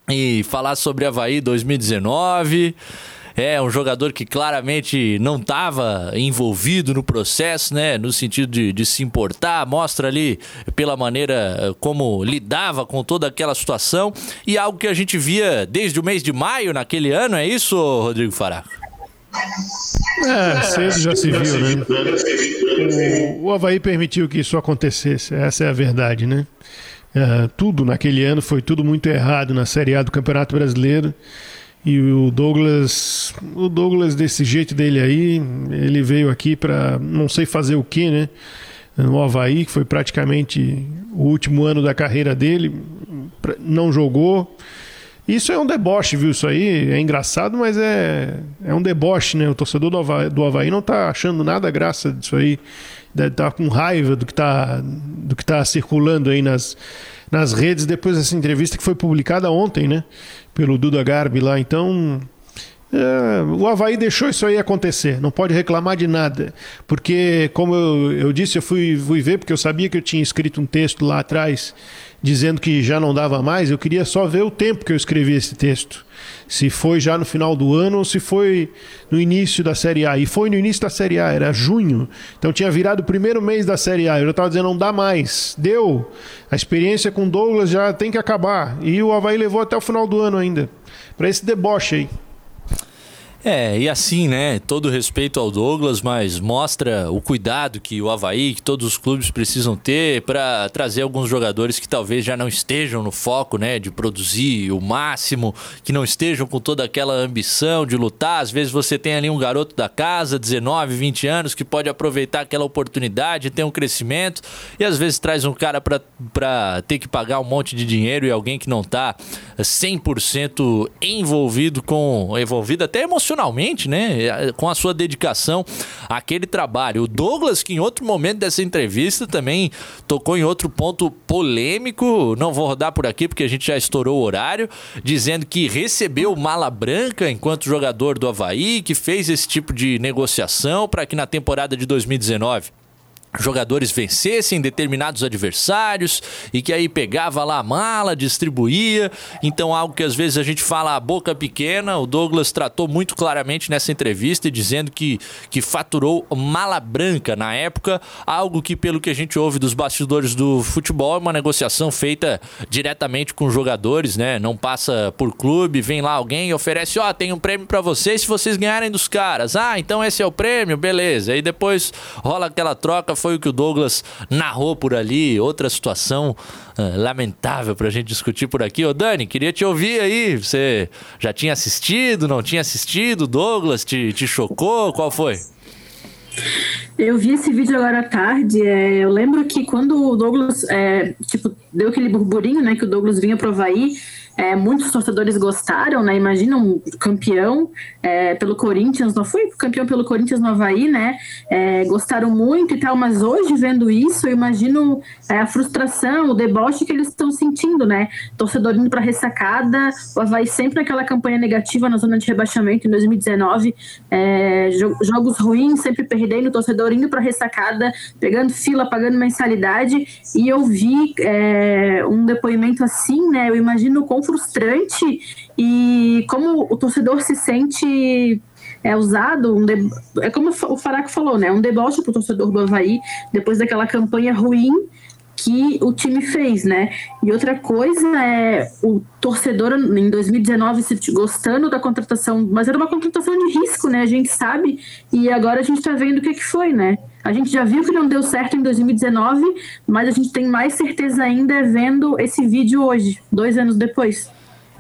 [SPEAKER 1] e falar sobre Havaí 2019. É um jogador que claramente não estava envolvido no processo, né? No sentido de, de, se importar, mostra ali pela maneira eh, como lidava com toda aquela situação e algo que a gente via desde o mês de maio naquele ano, é isso, Rodrigo Faraco?
[SPEAKER 4] É, cedo já se viu, né? O, o Havaí permitiu que isso acontecesse, essa é a verdade, né? É, tudo naquele ano foi tudo muito errado na Série A do Campeonato Brasileiro. E o Douglas, o Douglas desse jeito dele aí, ele veio aqui para não sei fazer o que, né? No Havaí, que foi praticamente o último ano da carreira dele, não jogou. Isso é um deboche, viu? Isso aí é engraçado, mas é, é um deboche, né? O torcedor do Havaí, do Havaí não tá achando nada graça disso aí. Deve estar tá com raiva do que tá, do que tá circulando aí nas, nas redes depois dessa entrevista que foi publicada ontem, né? Pelo Duda Garbi lá. Então, é, o Havaí deixou isso aí acontecer, não pode reclamar de nada. Porque, como eu, eu disse, eu fui, fui ver, porque eu sabia que eu tinha escrito um texto lá atrás dizendo que já não dava mais, eu queria só ver o tempo que eu escrevi esse texto. Se foi já no final do ano ou se foi no início da Série A. E foi no início da Série A, era junho. Então tinha virado o primeiro mês da Série A. Eu já estava dizendo, não dá mais. Deu. A experiência com Douglas já tem que acabar. E o Havaí levou até o final do ano ainda. Para esse deboche aí.
[SPEAKER 1] É, e assim, né? Todo respeito ao Douglas, mas mostra o cuidado que o Havaí, que todos os clubes precisam ter para trazer alguns jogadores que talvez já não estejam no foco, né? De produzir o máximo, que não estejam com toda aquela ambição de lutar. Às vezes você tem ali um garoto da casa, 19, 20 anos, que pode aproveitar aquela oportunidade, ter um crescimento, e às vezes traz um cara para ter que pagar um monte de dinheiro e alguém que não tá 100% envolvido com. envolvido até emocionalmente profissionalmente, né? Com a sua dedicação àquele trabalho. O Douglas, que em outro momento dessa entrevista também tocou em outro ponto polêmico, não vou rodar por aqui porque a gente já estourou o horário, dizendo que recebeu mala branca enquanto jogador do Havaí, que fez esse tipo de negociação para que na temporada de 2019 jogadores vencessem determinados adversários e que aí pegava lá a mala, distribuía. Então, algo que às vezes a gente fala a boca pequena, o Douglas tratou muito claramente nessa entrevista, dizendo que, que faturou mala branca na época, algo que, pelo que a gente ouve dos bastidores do futebol, é uma negociação feita diretamente com jogadores, né? Não passa por clube, vem lá alguém e oferece: Ó, oh, tem um prêmio para vocês se vocês ganharem dos caras. Ah, então esse é o prêmio, beleza. Aí depois rola aquela troca foi o que o Douglas narrou por ali, outra situação uh, lamentável pra gente discutir por aqui. Ô Dani, queria te ouvir aí. Você já tinha assistido, não tinha assistido? Douglas te, te chocou? Qual foi?
[SPEAKER 3] Eu vi esse vídeo agora à tarde. É, eu lembro que quando o Douglas é, tipo, deu aquele burburinho, né? Que o Douglas vinha pro Havaí é, muitos torcedores gostaram, né? Imagina um campeão é, pelo Corinthians, não foi campeão pelo Corinthians no Havaí, né? É, gostaram muito e tal, mas hoje vendo isso, eu imagino é, a frustração, o deboche que eles estão sentindo, né? Torcedor indo para ressacada, o Havaí sempre naquela campanha negativa na zona de rebaixamento em 2019, é, jogos ruins, sempre perdendo, torcedor indo para ressacada, pegando fila, pagando mensalidade, e eu vi é, um depoimento assim, né? Eu imagino com frustrante e como o torcedor se sente é usado, um de... é como o Faraco falou, né? Um deboche para o torcedor do Havaí depois daquela campanha ruim que o time fez, né? E outra coisa é o torcedor em 2019 se gostando da contratação, mas era uma contratação de risco, né? A gente sabe e agora a gente está vendo o que, que foi, né? A gente já viu que não deu certo em 2019, mas a gente tem mais certeza ainda vendo esse vídeo hoje, dois anos depois.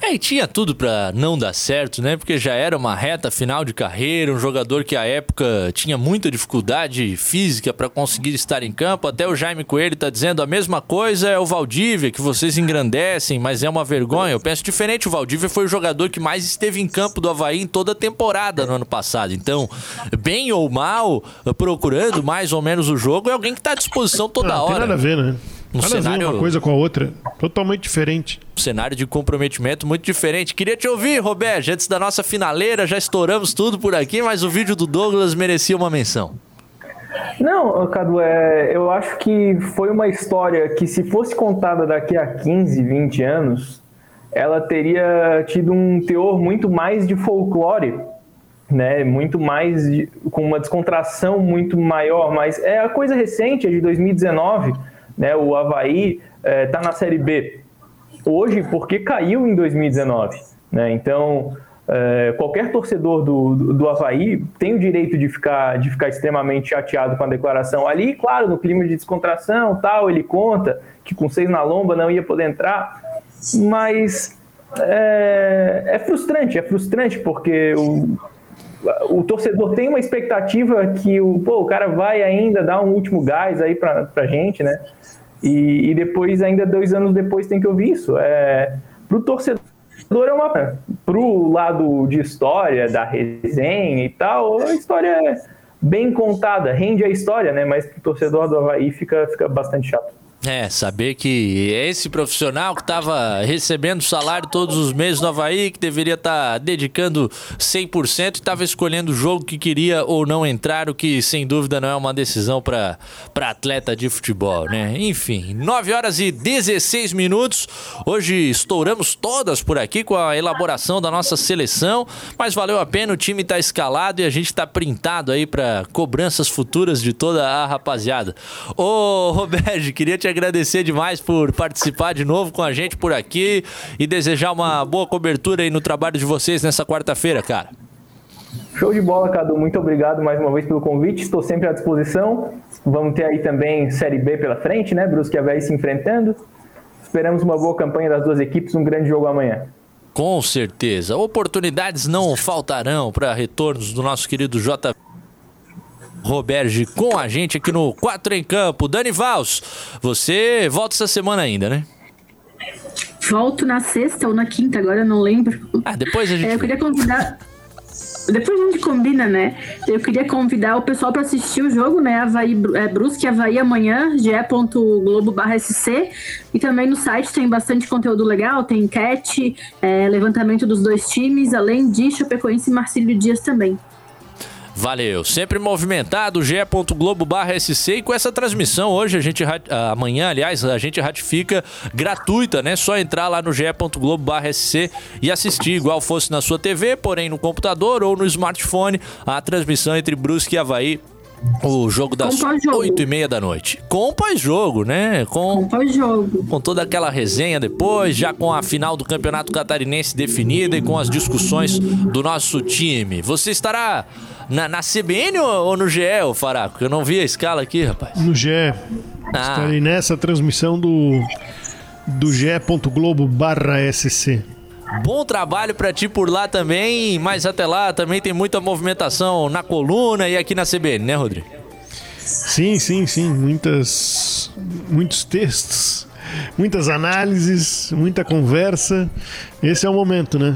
[SPEAKER 1] É, e tinha tudo para não dar certo, né? Porque já era uma reta final de carreira, um jogador que à época tinha muita dificuldade física para conseguir estar em campo. Até o Jaime Coelho tá dizendo a mesma coisa é o Valdívia, que vocês engrandecem, mas é uma vergonha. Eu penso diferente, o Valdívia foi o jogador que mais esteve em campo do Havaí em toda a temporada no ano passado. Então, bem ou mal, procurando mais ou menos o jogo, é alguém que tá à disposição toda
[SPEAKER 4] não,
[SPEAKER 1] hora.
[SPEAKER 4] Não tem nada a ver, né? Um Nada cenário... uma coisa com a outra. Totalmente diferente.
[SPEAKER 1] Um cenário de comprometimento muito diferente. Queria te ouvir, Roberto, antes da nossa finaleira, já estouramos tudo por aqui, mas o vídeo do Douglas merecia uma menção.
[SPEAKER 5] Não, Cadu, é, eu acho que foi uma história que, se fosse contada daqui a 15, 20 anos, ela teria tido um teor muito mais de folclore, né? Muito mais de, com uma descontração muito maior, mas é a coisa recente, é de 2019 né? O Havaí está é, na Série B hoje porque caiu em 2019. Né? Então, é, qualquer torcedor do, do, do Havaí tem o direito de ficar, de ficar extremamente chateado com a declaração ali. Claro, no clima de descontração, tal, ele conta que com seis na lomba não ia poder entrar, mas é, é frustrante, é frustrante porque o, o torcedor tem uma expectativa que o, pô, o cara vai ainda dar um último gás aí pra, pra gente, né? E, e depois, ainda dois anos depois, tem que ouvir isso. É, pro torcedor é uma. Pro lado de história, da resenha e tal, a história é bem contada, rende a história, né? Mas pro torcedor do Havaí fica, fica bastante chato.
[SPEAKER 1] É, saber que esse profissional que estava recebendo salário todos os meses no Havaí, que deveria estar tá dedicando 100% e estava escolhendo o jogo que queria ou não entrar, o que sem dúvida não é uma decisão para atleta de futebol, né? Enfim, 9 horas e 16 minutos. Hoje estouramos todas por aqui com a elaboração da nossa seleção, mas valeu a pena, o time está escalado e a gente está printado aí para cobranças futuras de toda a rapaziada. Ô, Roberto, <laughs> queria te agradecer demais por participar de novo com a gente por aqui e desejar uma boa cobertura aí no trabalho de vocês nessa quarta-feira, cara.
[SPEAKER 5] Show de bola, Cadu. Muito obrigado mais uma vez pelo convite. Estou sempre à disposição. Vamos ter aí também Série B pela frente, né? Brusque e Havaí se enfrentando. Esperamos uma boa campanha das duas equipes, um grande jogo amanhã.
[SPEAKER 1] Com certeza. Oportunidades não faltarão para retornos do nosso querido J. Roberge com a gente aqui no 4 em Campo. Dani Vals, você volta essa semana ainda, né?
[SPEAKER 3] Volto na sexta ou na quinta, agora eu não lembro.
[SPEAKER 1] Ah, depois a gente.
[SPEAKER 3] É, eu queria convidar. Depois a gente combina, né? Eu queria convidar o pessoal para assistir o jogo, né? Havaí, é, Brusque Havaí amanhã, ge.globo.sc. E também no site tem bastante conteúdo legal, tem enquete, é, levantamento dos dois times, além de Chapecoense e Marcílio Dias também.
[SPEAKER 1] Valeu. Sempre movimentado, ge.globo SC e com essa transmissão hoje, a gente amanhã, aliás, a gente ratifica gratuita, né? Só entrar lá no ge.globo SC e assistir, igual fosse na sua TV, porém no computador ou no smartphone, a transmissão entre Brusque e Havaí o jogo das oito e meia da noite. Com pós-jogo, né? Com,
[SPEAKER 3] com pós-jogo.
[SPEAKER 1] Com toda aquela resenha depois, já com a final do Campeonato Catarinense definida e com as discussões do nosso time. Você estará na, na CBN ou, ou no GE, ô Faraco? Eu não vi a escala aqui, rapaz.
[SPEAKER 4] No GE. Ah. Estarei nessa transmissão do, do ge.globo barra SC.
[SPEAKER 1] Bom trabalho para ti por lá também, mas até lá também tem muita movimentação na coluna e aqui na CBN, né, Rodrigo?
[SPEAKER 4] Sim, sim, sim. Muitas, muitos textos, muitas análises, muita conversa. Esse é o momento, né?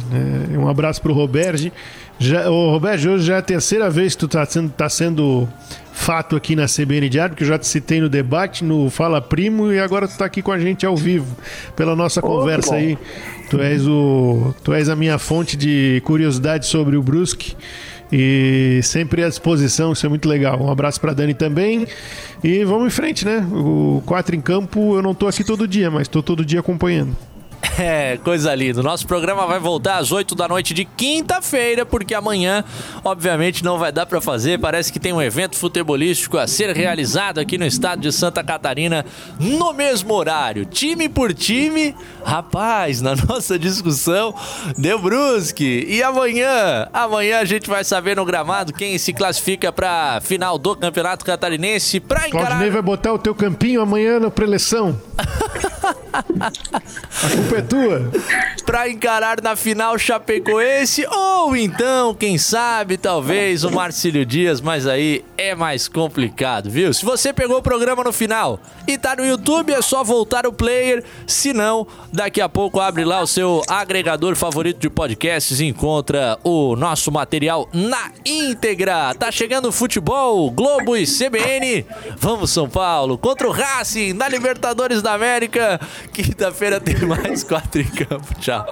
[SPEAKER 4] É, um abraço para o Roberge. Já, ô, Roberto, hoje já é a terceira vez que tu tá sendo, tá sendo fato aqui na CBN Diário, porque eu já te citei no debate, no Fala Primo, e agora tu tá aqui com a gente ao vivo, pela nossa oh, conversa aí. Tu és, o, tu és a minha fonte de curiosidade sobre o Brusque. E sempre à disposição, isso é muito legal. Um abraço para Dani também. E vamos em frente, né? O 4 em campo, eu não tô aqui todo dia, mas tô todo dia acompanhando. <laughs>
[SPEAKER 1] É, coisa linda. Nosso programa vai voltar às 8 da noite de quinta-feira, porque amanhã, obviamente, não vai dar para fazer. Parece que tem um evento futebolístico a ser realizado aqui no estado de Santa Catarina no mesmo horário. Time por time, rapaz, na <laughs> nossa discussão, deu brusque. E amanhã, amanhã a gente vai saber no gramado quem se classifica para final do Campeonato Catarinense para encarar.
[SPEAKER 4] Claudinei vai botar o teu campinho amanhã na preleção. <laughs> Culpa é tua.
[SPEAKER 1] Pra encarar na final Chapecoense ou então, quem sabe, talvez o Marcílio Dias, mas aí é mais complicado, viu? Se você pegou o programa no final e tá no YouTube, é só voltar o player, se não, daqui a pouco abre lá o seu agregador favorito de podcasts e encontra o nosso material na íntegra. Tá chegando futebol, Globo e CBN. Vamos São Paulo contra o Racing na Libertadores da América. Quinta-feira tem mais Quatro em campo. Tchau.